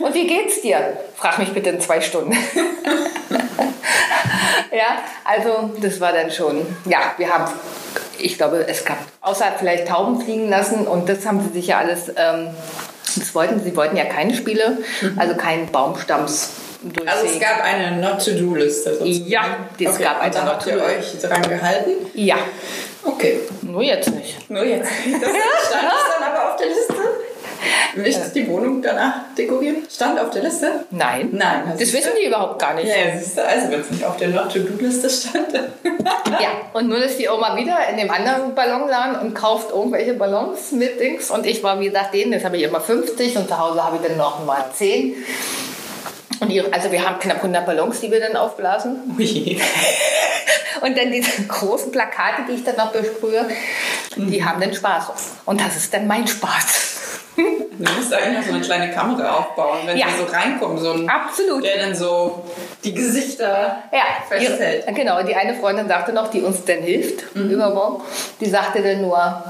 Und wie geht's dir? Frag mich bitte in zwei Stunden. ja, also das war dann schon, ja, wir haben, ich glaube, es gab außer vielleicht Tauben fliegen lassen und das haben sie sich ja alles, ähm, das wollten, sie wollten ja keine Spiele, mhm. also keinen Baumstamms also es gab eine Not-to-Do-Liste Ja, es okay. gab eine dann habt ihr euch dran gehalten? Ja. Okay. Nur jetzt nicht. Nur jetzt nicht. Das stand dann aber auf der Liste? Nicht die Wohnung danach dekorieren? Stand auf der Liste? Nein. Nein. Das, das wissen die überhaupt gar nicht. Ja, siehst du, also wenn es nicht auf der Not-to-Do-Liste stand. ja, und nur ist die Oma wieder in dem anderen Ballonladen und kauft irgendwelche Ballons mit Dings. Und ich war, wie gesagt, denen, das habe ich immer 50 und zu Hause habe ich dann noch mal 10. Und ihre, also wir haben knapp 100 Ballons, die wir dann aufblasen. Ui. Und dann diese großen Plakate, die ich dann noch besprühe, mhm. die haben dann Spaß. Und das ist dann mein Spaß. Du musst eigentlich noch so eine kleine Kamera aufbauen, wenn ja. die so reinkommen. So ein, Absolut. Der dann so die Gesichter ja, festhält. Ihre, genau, die eine Freundin sagte noch, die uns dann hilft, mhm. übermorgen, die sagte dann nur,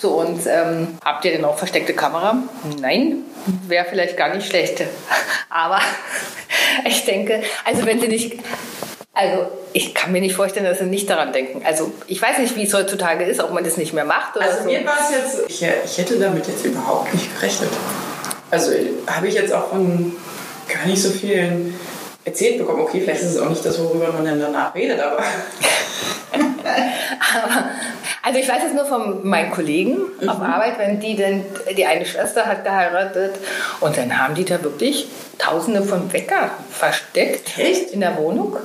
zu uns, ähm, habt ihr denn auch versteckte Kamera? Nein, wäre vielleicht gar nicht schlecht. Aber ich denke, also wenn sie nicht, also ich kann mir nicht vorstellen, dass sie nicht daran denken. Also ich weiß nicht, wie es heutzutage ist, ob man das nicht mehr macht. Oder also so. mir war es jetzt, ich, ich hätte damit jetzt überhaupt nicht gerechnet. Also habe ich jetzt auch von gar nicht so vielen erzählt bekommen. Okay, vielleicht ist es auch nicht das, worüber man dann danach redet, aber. aber also ich weiß es nur von meinen Kollegen mhm. auf Arbeit, wenn die denn, die eine Schwester hat geheiratet und dann haben die da wirklich tausende von Wecker versteckt Echt? in der Wohnung.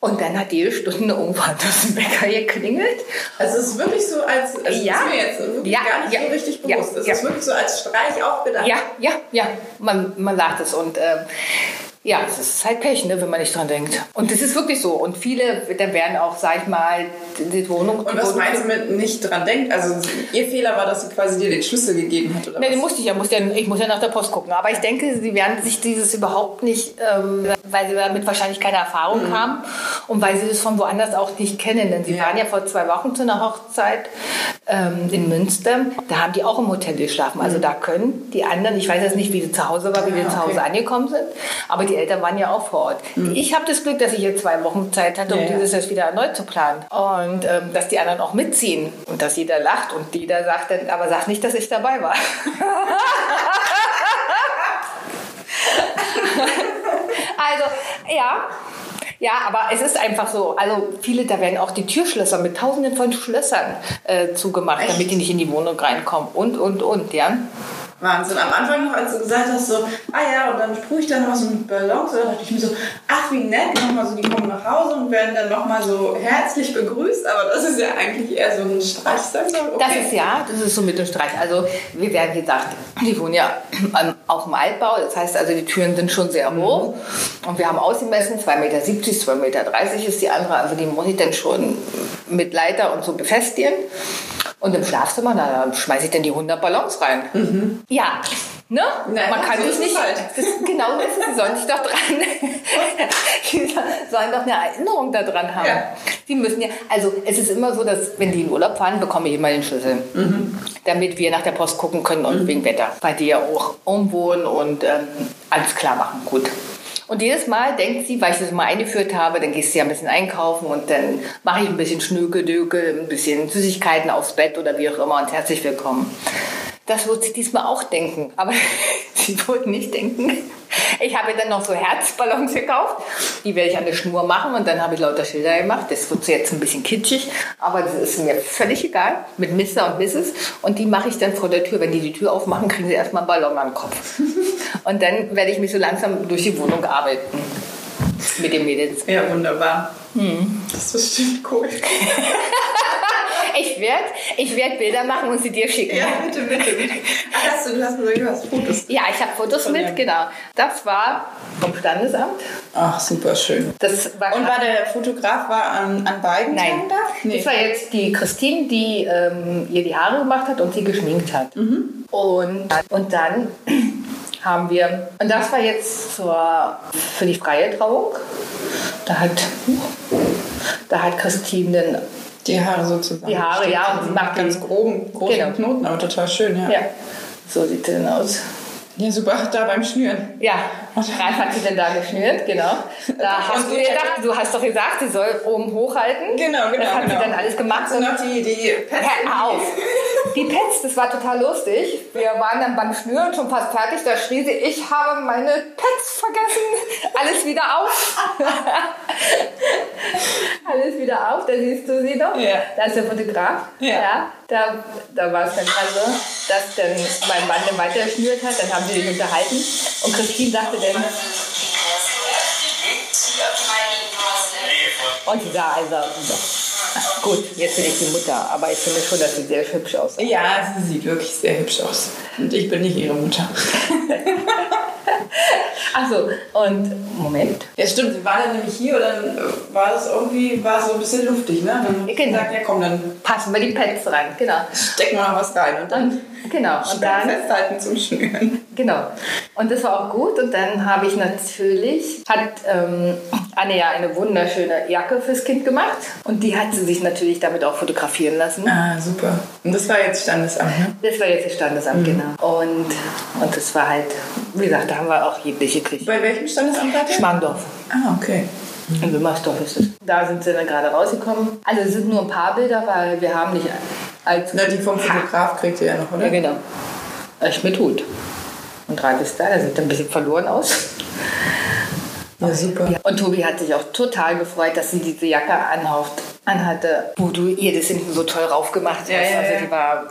Und dann hat jede Stunde irgendwann das Wecker geklingelt. Also es ist wirklich so als, also ja. ist mir jetzt wirklich ja, gar nicht ja, so richtig bewusst. Ja, es ist wirklich so als Streich aufgedacht. Ja, ja, ja, man, man sagt es und ähm, ja, es ist halt Pech, ne, wenn man nicht dran denkt. Und das ist wirklich so. Und viele, dann werden auch, sag ich mal, die Wohnung. Und was meinst du mit nicht dran denkt? Also ihr Fehler war, dass sie quasi dir den Schlüssel gegeben hat, oder? Ne, den musste ich ja, musste ja. Ich muss ja nach der Post gucken. Aber ich denke, sie werden sich dieses überhaupt nicht, ähm, weil sie damit wahrscheinlich keine Erfahrung mhm. haben und weil sie das von woanders auch nicht kennen. Denn sie ja. waren ja vor zwei Wochen zu einer Hochzeit ähm, in Münster. Da haben die auch im Hotel geschlafen. Also mhm. da können die anderen, ich weiß jetzt nicht, wie sie zu Hause war, wie ja, die zu Hause angekommen sind, aber die Eltern waren ja auch vor Ort. Mhm. Ich habe das Glück, dass ich jetzt zwei Wochen Zeit hatte, um ja, dieses jetzt wieder erneut zu planen. Und ähm, dass die anderen auch mitziehen und dass jeder lacht und jeder sagt dann, aber sagt nicht, dass ich dabei war. also, ja. Ja, aber es ist einfach so. Also viele, da werden auch die Türschlösser mit tausenden von Schlössern äh, zugemacht, Echt? damit die nicht in die Wohnung reinkommen. Und, und, und, ja. Wahnsinn. Am Anfang noch, als du gesagt hast, so, ah ja, und dann sprühe ich dann noch so mit Ballons, da dachte ich mir so, ach wie nett, nochmal so, die kommen nach Hause und werden dann nochmal so herzlich begrüßt, aber das ist ja eigentlich eher so ein Streich, sagen wir. Okay. Das ist ja, das ist so mit dem Streich. Also, wir werden gesagt, die wohnen ja auf dem Altbau, das heißt also, die Türen sind schon sehr hoch mhm. und wir haben ausgemessen, 2,70 Meter, 2,30 Meter ist die andere, also die muss ich dann schon mit Leiter und so befestigen. Und im Schlafzimmer, da schmeiße ich dann die 100 Ballons rein. Mhm. Ja, ne? Nein, Man kann sich nicht. Halt. Das, genau das ist, sie sollen sich doch dran. die sollen doch eine Erinnerung daran haben. Ja. Die müssen ja, also es ist immer so, dass wenn die in Urlaub fahren, bekomme ich immer den Schlüssel. Mhm. Damit wir nach der Post gucken können und mhm. wegen Wetter. Die ja auch umwohnen und ähm, alles klar machen. Gut. Und jedes Mal denkt sie, weil ich das mal eingeführt habe, dann gehst du ja ein bisschen einkaufen und dann mache ich ein bisschen Schnöke-Döke, ein bisschen Süßigkeiten aufs Bett oder wie auch immer und herzlich willkommen. Das wird sie diesmal auch denken. Aber sie wird nicht denken. Ich habe dann noch so Herzballons gekauft. Die werde ich an der Schnur machen und dann habe ich lauter Schilder gemacht. Das wird jetzt ein bisschen kitschig, aber das ist mir völlig egal. Mit Mr. und Mrs. Und die mache ich dann vor der Tür. Wenn die die Tür aufmachen, kriegen sie erstmal einen Ballon am Kopf. Und dann werde ich mich so langsam durch die Wohnung arbeiten. Mit den Mädels. Ja, wunderbar. Hm. Das ist bestimmt cool. ich werde ich werd Bilder machen und sie dir schicken. Ja, bitte, bitte. bitte. Ach, hast du, du hast, du hast Fotos. Ja, ich habe Fotos mit, genau. Das war vom Standesamt. Ach, super schön. Das war und war der Fotograf war an, an beiden Nein. Tagen da? Nee. Das war jetzt die Christine, die ähm, ihr die Haare gemacht hat und sie geschminkt hat. Mhm. Und, und dann haben wir, und das war jetzt zur, für die freie Trauung. Da hat, da hat Christine den die Haare sozusagen. Die Haare, ja. Und macht ganz groben, großen genau. Knoten, aber total schön, ja. Ja, so sieht sie denn aus. Ja, super, da beim Schnüren. Ja, Ralf hat sie denn da geschnürt, genau. Da hast du gedacht, du hast doch gesagt, sie soll oben hochhalten. Genau, genau. Das hat genau. sie dann alles gemacht. Und noch die, die Pets. Hör auf. Die Pets, das war total lustig. Wir waren dann beim Schnüren schon fast fertig. Da schrie sie, ich habe meine Pets vergessen. Alles wieder auf. alles wieder auf. Da siehst du sie noch. Ja. Da ist der Fotograf. Ja. ja. Da, da war es dann also, dass dann mein Mann dann weiter geschnürt hat. Dann haben sie sich unterhalten. Und Christine sagte dann, und sah also, gut, jetzt bin ich die Mutter, aber ich finde schon, dass sie sehr hübsch aussieht. Ja, sie sieht wirklich sehr hübsch aus. Und ich bin nicht ihre Mutter. Achso, und Moment. Ja, stimmt, sie war dann nämlich hier und dann war das irgendwie, war so ein bisschen luftig, ne? Dann genau. gesagt, ja komm, dann passen wir die Pads rein, genau. Stecken wir noch was rein und dann genau und dann festhalten zum Schnüren. Genau. Und das war auch gut und dann habe ich natürlich hat ähm, Anne ja eine wunderschöne Jacke fürs Kind gemacht und die hat sie sich natürlich damit auch fotografieren lassen. Ah, super. Und das war jetzt Standesamt, ne? Das war jetzt das Standesamt, mhm. genau. Und, und das war halt, wie gesagt, da haben wir auch jegliche gekriegt. Bei welchem Standesamt war? Schmandorf. Ah, okay. Mhm. In Wimmersdorf ist es. Da sind sie dann gerade rausgekommen. Also es sind nur ein paar Bilder, weil wir haben nicht als... Na, die vom Fotograf kriegt ihr ja noch, oder? Ja, genau. Schmidt Hut. Und drei bis da, der sieht ein bisschen verloren aus. Ja, super. Und Tobi hat sich auch total gefreut, dass sie diese Jacke anhaucht, anhatte, wo du ihr das hinten so toll raufgemacht hast. Ja, ja, also die war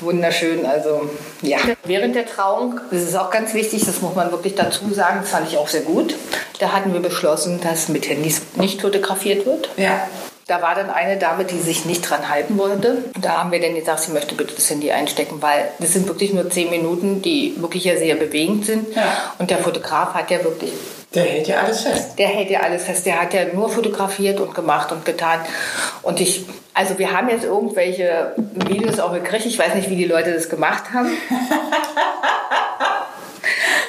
wunderschön. Also ja. Während der Trauung, das ist auch ganz wichtig, das muss man wirklich dazu sagen, das fand ich auch sehr gut. Da hatten wir beschlossen, dass mit Handys nicht fotografiert wird. Ja. Da war dann eine Dame, die sich nicht dran halten wollte. Da haben wir dann gesagt, sie möchte bitte das Handy einstecken, weil das sind wirklich nur zehn Minuten, die wirklich ja sehr bewegend sind. Ja. Und der Fotograf hat ja wirklich der hält ja alles fest. Der hält ja alles fest. Der hat ja nur fotografiert und gemacht und getan. Und ich, also wir haben jetzt irgendwelche Videos auch gekriegt. Ich weiß nicht, wie die Leute das gemacht haben.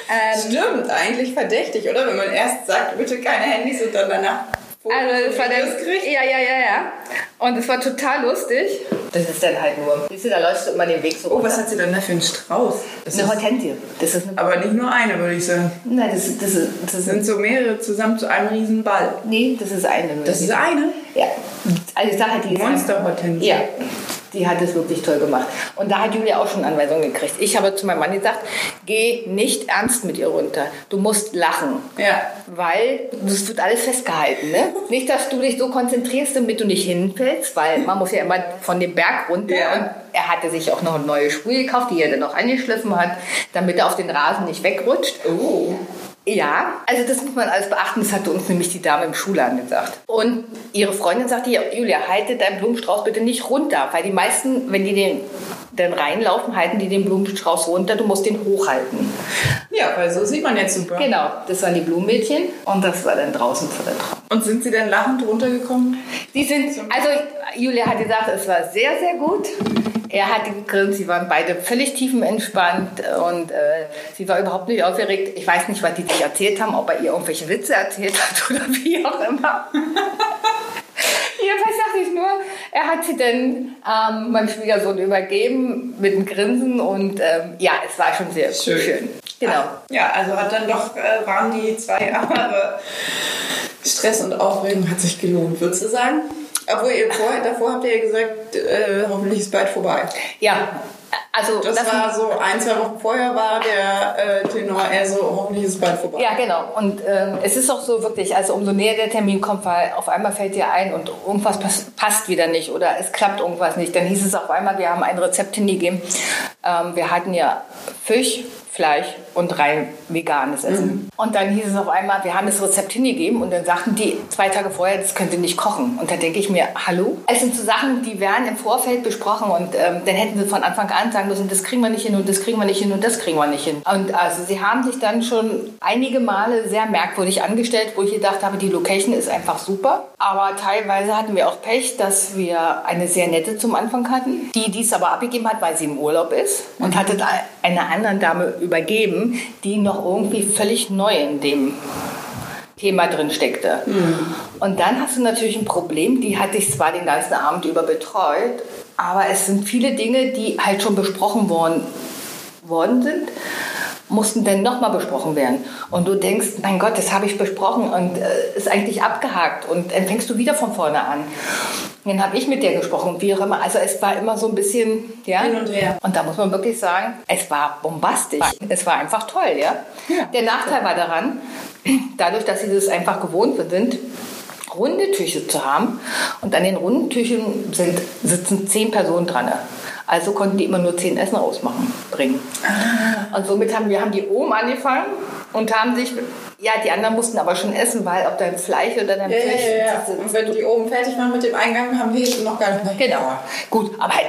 ähm, Stimmt, eigentlich verdächtig, oder? Wenn man erst sagt, bitte keine Handys und dann danach also das war dann, ja, ja, ja, ja. Und es war total lustig. Das ist dann halt nur, siehst du, da läufst du immer den Weg so Oh, was hat sie denn da für einen Strauß? Das eine Hortensie. Das ist eine aber nicht nur eine, würde ich sagen. Nein, das, das, ist, das sind so mehrere zusammen zu einem riesen Ball. Nee, das ist eine. Das ist eine? Ja. Also ich sage halt die Monster-Hortensie. Ja. Die hat es wirklich toll gemacht. Und da hat Julia auch schon Anweisungen gekriegt. Ich habe zu meinem Mann gesagt, geh nicht ernst mit ihr runter. Du musst lachen. Ja. Weil das wird alles festgehalten. Ne? Nicht, dass du dich so konzentrierst, damit du nicht hinfällst, weil man muss ja immer von dem Berg runter. Ja. Und er hatte sich auch noch eine neue Schuhe gekauft, die er dann noch angeschliffen hat, damit er auf den Rasen nicht wegrutscht. Oh. Ja, also das muss man alles beachten. Das hatte uns nämlich die Dame im Schulladen gesagt. Und ihre Freundin sagte, ja, Julia, halte deinen Blumenstrauß bitte nicht runter, weil die meisten, wenn die den dann reinlaufen, halten die den Blumenstrauß runter. Du musst den hochhalten. Ja, weil so sieht man jetzt super. Genau, das waren die Blumenmädchen und das war dann draußen vor der Traum. Und sind Sie dann lachend runtergekommen? Die sind, also Julia hat gesagt, es war sehr, sehr gut. Er hatte gegrinst, sie waren beide völlig tiefenentspannt und äh, sie war überhaupt nicht aufgeregt. Ich weiß nicht, was die sich erzählt haben, ob er ihr irgendwelche Witze erzählt hat oder wie auch immer. Jedenfalls sagte ich nur, er hat sie dann ähm, meinem Schwiegersohn übergeben mit einem Grinsen und ähm, ja, es war schon sehr Schön. schön. Genau. Ja, also hat dann doch, äh, waren die zwei Jahre Stress und Aufregung hat sich gelohnt, würdest du sagen? Obwohl ihr vorher, davor habt ihr ja gesagt, äh, hoffentlich ist bald vorbei. Ja, also Das lass war so ein, zwei Wochen vorher war der äh, Tenor eher so, hoffentlich ist es bald vorbei. Ja, genau. Und ähm, es ist auch so wirklich, also umso näher der Termin kommt, weil auf einmal fällt dir ein und irgendwas pass passt wieder nicht oder es klappt irgendwas nicht. Dann hieß es auf einmal, wir haben ein Rezept hingegeben. Ähm, wir hatten ja Fisch, Fleisch und rein veganes Essen. Und dann hieß es auf einmal, wir haben das Rezept hingegeben und dann sagten die zwei Tage vorher, das könnt ihr nicht kochen. Und da denke ich mir, hallo? Es sind so Sachen, die werden im Vorfeld besprochen und ähm, dann hätten sie von Anfang an sagen müssen, das kriegen wir nicht hin und das kriegen wir nicht hin und das kriegen wir nicht hin. Und also sie haben sich dann schon einige Male sehr merkwürdig angestellt, wo ich gedacht habe, die Location ist einfach super. Aber teilweise hatten wir auch Pech, dass wir eine sehr nette zum Anfang hatten, die dies aber abgegeben hat, weil sie im Urlaub ist und hatte da einer anderen Dame übergeben, die noch irgendwie völlig neu in dem Thema drin steckte. Und dann hast du natürlich ein Problem, die hat dich zwar den ganzen Abend über betreut, aber es sind viele Dinge, die halt schon besprochen worden, worden sind, mussten dann nochmal besprochen werden. Und du denkst, mein Gott, das habe ich besprochen und äh, ist eigentlich abgehakt. Und dann fängst du wieder von vorne an. Dann habe ich mit der gesprochen, wie auch immer. Also es war immer so ein bisschen, ja. Hin und her. Und da muss man wirklich sagen, es war bombastisch. Es war einfach toll, ja. Ja. Der Nachteil war daran, dadurch, dass sie das einfach gewohnt sind, runde Tische zu haben. Und an den runden Tischen sind, sitzen zehn Personen dran. Also konnten die immer nur zehn Essen rausmachen, bringen. Und somit haben wir haben die oben angefangen und haben sich, ja, die anderen mussten aber schon essen, weil ob dein Fleisch oder dein Ja, ja, Fisch. ja, ja. Und wenn die oben fertig waren mit dem Eingang, haben wir noch gar nicht mehr. Genau. Gut, aber halt,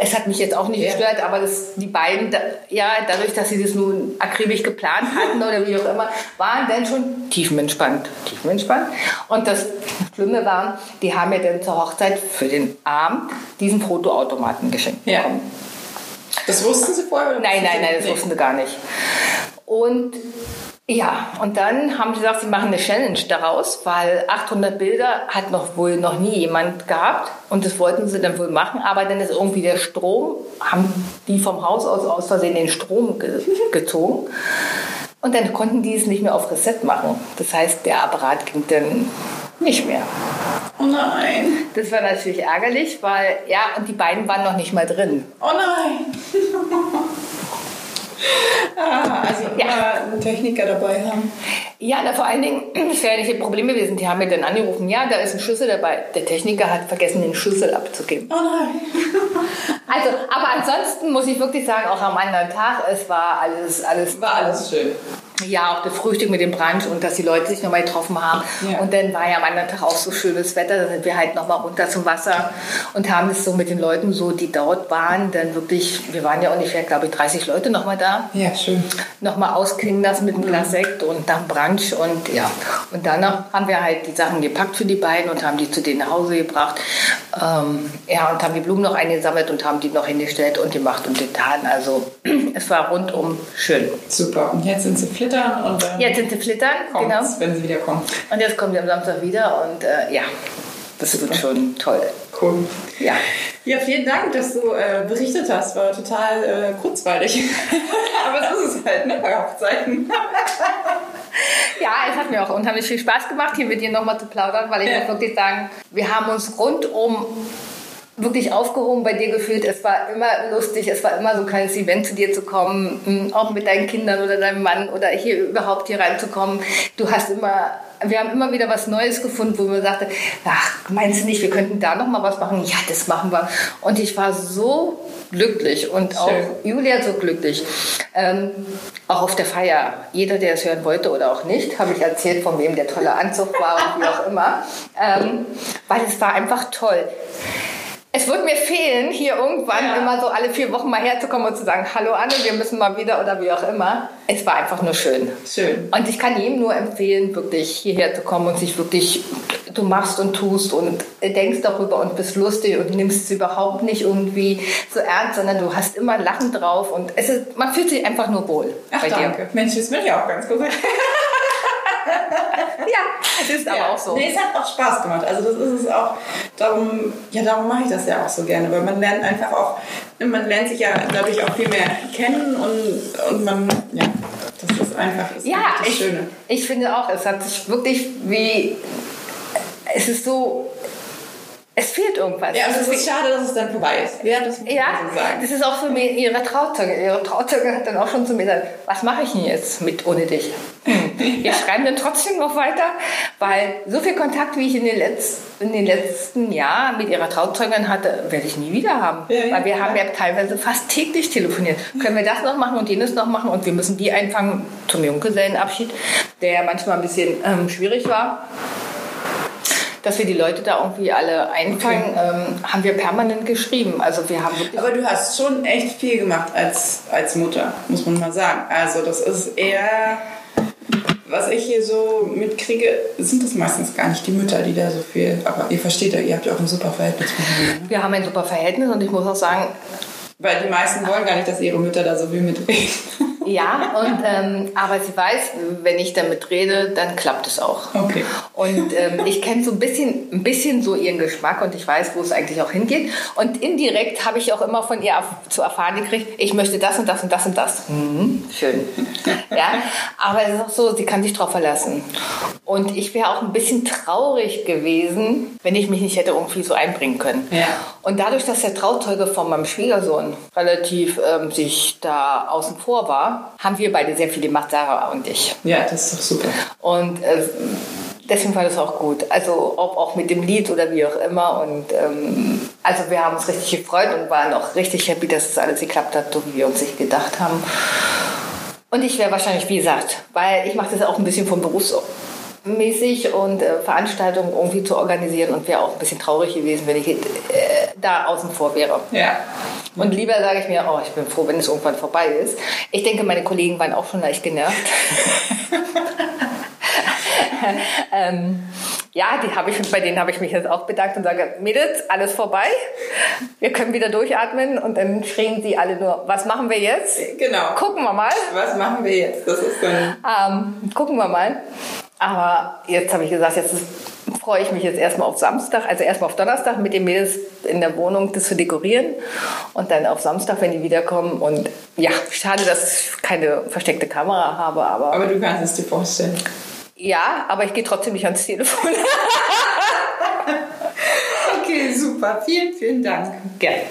es hat mich jetzt auch nicht Ja. gestört, aber das, die beiden, ja, dadurch, dass sie das nun akribisch geplant hatten oder wie auch immer, waren dann schon tiefenentspannt. Tiefenentspannt. Und das Schlimme war, die haben mir dann zur Hochzeit für den Abend diesen Fotoautomaten geschenkt Ja. bekommen. Das wussten sie vorher? Oder Nein, nein, nein, das Nee. wussten sie gar nicht. Und ja, und dann haben sie gesagt, sie machen eine Challenge daraus, weil 800 Bilder hat noch wohl noch nie jemand gehabt und das wollten sie dann wohl machen, aber dann ist irgendwie der Strom, haben die vom Haus aus aus Versehen den Strom ge gezogen und dann konnten die es nicht mehr auf Reset machen. Das heißt, der Apparat ging dann nicht mehr. Oh nein. Das war natürlich ärgerlich, weil, ja, und die beiden waren noch nicht mal drin. Oh nein. ah, also immer einen Techniker dabei haben. Ja, na, vor allen Dingen, das wäre ja nicht ein Problem gewesen. Die haben mir dann angerufen, ja, da ist ein Schlüssel dabei. Der Techniker hat vergessen, den Schlüssel abzugeben. Oh nein. Also, aber ansonsten muss ich wirklich sagen, auch am anderen Tag, es war alles, alles War alles schön. Ja, auch das Frühstück mit dem Brunch und dass die Leute sich nochmal getroffen haben. Ja. Und dann war ja am anderen Tag auch so schönes Wetter, da sind wir halt nochmal runter zum Wasser und haben es so mit den Leuten so, die dort waren, dann wirklich, wir waren ja ungefähr, glaube ich, 30 Leute nochmal da, Ja, schön. nochmal ausklingen lassen mit einem Glas Sekt und dann Brunch und ja. Und danach haben wir halt die Sachen gepackt für die beiden und haben die zu denen nach Hause gebracht. Ähm, ja, und haben die Blumen noch eingesammelt und haben die noch hingestellt und gemacht und getan. Also es war rundum schön. Super. Und jetzt sind sie flittern und dann Jetzt sind sie flittern, genau. wenn sie wieder kommen. Und jetzt kommen wir am Samstag wieder und äh, ja, das wird schon toll. Cool. Ja. Ja, vielen Dank, dass du äh, berichtet hast. War total äh, kurzweilig. Aber so ist es halt, ne, bei Hochzeiten. ja, es hat mir auch unheimlich viel Spaß gemacht, hier mit dir nochmal zu plaudern, weil ich Ja. muss wirklich sagen, wir haben uns rundum wirklich aufgehoben bei dir gefühlt. Es war immer lustig, es war immer so ein kleines Event zu dir zu kommen, hm, auch mit deinen Kindern oder deinem Mann oder hier überhaupt hier reinzukommen. Du hast immer wir haben immer wieder was Neues gefunden, wo man sagte, ach, meinst du nicht, wir könnten da noch mal was machen? Ja, das machen wir. Und ich war so glücklich und Schön. auch Julia so glücklich. Ähm, auch auf der Feier. Jeder, der es hören wollte oder auch nicht, habe ich erzählt, von wem der tolle Anzug war und wie auch immer. Ähm, weil es war einfach toll. Es wird mir fehlen, hier irgendwann ja. immer so alle vier Wochen mal herzukommen und zu sagen, hallo Anne, wir müssen mal wieder oder wie auch immer. Es war einfach nur schön. Schön. Und ich kann jedem nur empfehlen, wirklich hierher zu kommen und sich wirklich, du machst und tust und denkst darüber und bist lustig und nimmst es überhaupt nicht irgendwie so ernst, sondern du hast immer Lachen drauf und es ist, man fühlt sich einfach nur wohl Ach, bei danke. dir. Mensch, das bin ich auch ganz gut. ja, es ist aber auch so. Nee, es hat auch Spaß gemacht. Also das ist es auch. Darum, ja, darum mache ich das ja auch so gerne, weil man lernt einfach auch, man lernt sich ja dadurch auch viel mehr kennen und, und man, ja, das ist einfach das, ja, das ich, Schöne. Ich finde auch, es hat sich wirklich wie, es ist so es fehlt irgendwas. Ja, also es ist schade, dass es dann vorbei ist. Ja, das muss ja, so sagen. Das ist auch für mich ihre Trauzeuge. Ihre Trauzeuge hat dann auch schon zu mir gesagt, was mache ich denn jetzt mit ohne dich? Hm. Wir schreiben dann trotzdem noch weiter, weil so viel Kontakt, wie ich in den, letzten, in den letzten Jahren mit ihrer Trauzeugin hatte, werde ich nie wieder haben. Ja, weil wir ja. haben ja teilweise fast täglich telefoniert. Können wir das noch machen und jenes noch machen und wir müssen die einfangen zum Junggesellenabschied, der manchmal ein bisschen ähm, schwierig war dass wir die Leute da irgendwie alle einfangen, okay. ähm, haben wir permanent geschrieben. Also wir haben Aber du hast schon echt viel gemacht als, als Mutter, muss man mal sagen. Also das ist eher, was ich hier so mitkriege, sind das meistens gar nicht die Mütter, die da so viel, aber ihr versteht ja, ihr habt ja auch ein super Verhältnis miteinander. Wir haben ein super Verhältnis und ich muss auch sagen, weil die meisten wollen gar nicht, dass ihre Mütter da so viel mitreden. Ja, und, ähm, aber sie weiß, wenn ich damit rede, dann klappt es auch. Okay. Und ähm, ich kenne so ein bisschen, ein bisschen so ihren Geschmack und ich weiß, wo es eigentlich auch hingeht. Und indirekt habe ich auch immer von ihr zu erfahren gekriegt, ich möchte das und das und das und das. Mhm, schön. Ja, aber es ist auch so, sie kann sich drauf verlassen. Und ich wäre auch ein bisschen traurig gewesen, wenn ich mich nicht hätte irgendwie so einbringen können. Ja. Und dadurch, dass der Trauzeuge von meinem Schwiegersohn relativ ähm, sich da außen vor war, haben wir beide sehr viel gemacht, Sarah und ich. Ja, das ist doch super. Und äh, deswegen war das auch gut. Also ob auch mit dem Lied oder wie auch immer. Und ähm, also wir haben uns richtig gefreut und waren auch richtig happy, dass es alles geklappt hat, so wie wir uns nicht gedacht haben. Und ich wäre wahrscheinlich, wie gesagt, weil ich mache das auch ein bisschen vom Berufs mäßig und äh, Veranstaltungen irgendwie zu organisieren und wäre auch ein bisschen traurig gewesen, wenn ich äh, da außen vor wäre. Ja. Und lieber sage ich mir, oh, ich bin froh, wenn es irgendwann vorbei ist. Ich denke, meine Kollegen waren auch schon leicht genervt. ähm, ja, die habe ich, bei denen habe ich mich jetzt auch bedankt und sage, Mädels, alles vorbei. Wir können wieder durchatmen. Und dann schrien sie alle nur, was machen wir jetzt? Genau. Gucken wir mal. Was machen wir jetzt? Das ist dann. Ähm, gucken wir mal. Aber jetzt habe ich gesagt, jetzt freue ich mich jetzt erstmal auf Samstag, also erstmal auf Donnerstag mit den Mädels in der Wohnung das zu dekorieren und dann auf Samstag, wenn die wiederkommen. Und ja, schade, dass ich keine versteckte Kamera habe, aber. Aber du kannst es dir vorstellen. Ja, aber ich gehe trotzdem nicht ans Telefon. okay, super. Vielen, vielen Dank. Gerne.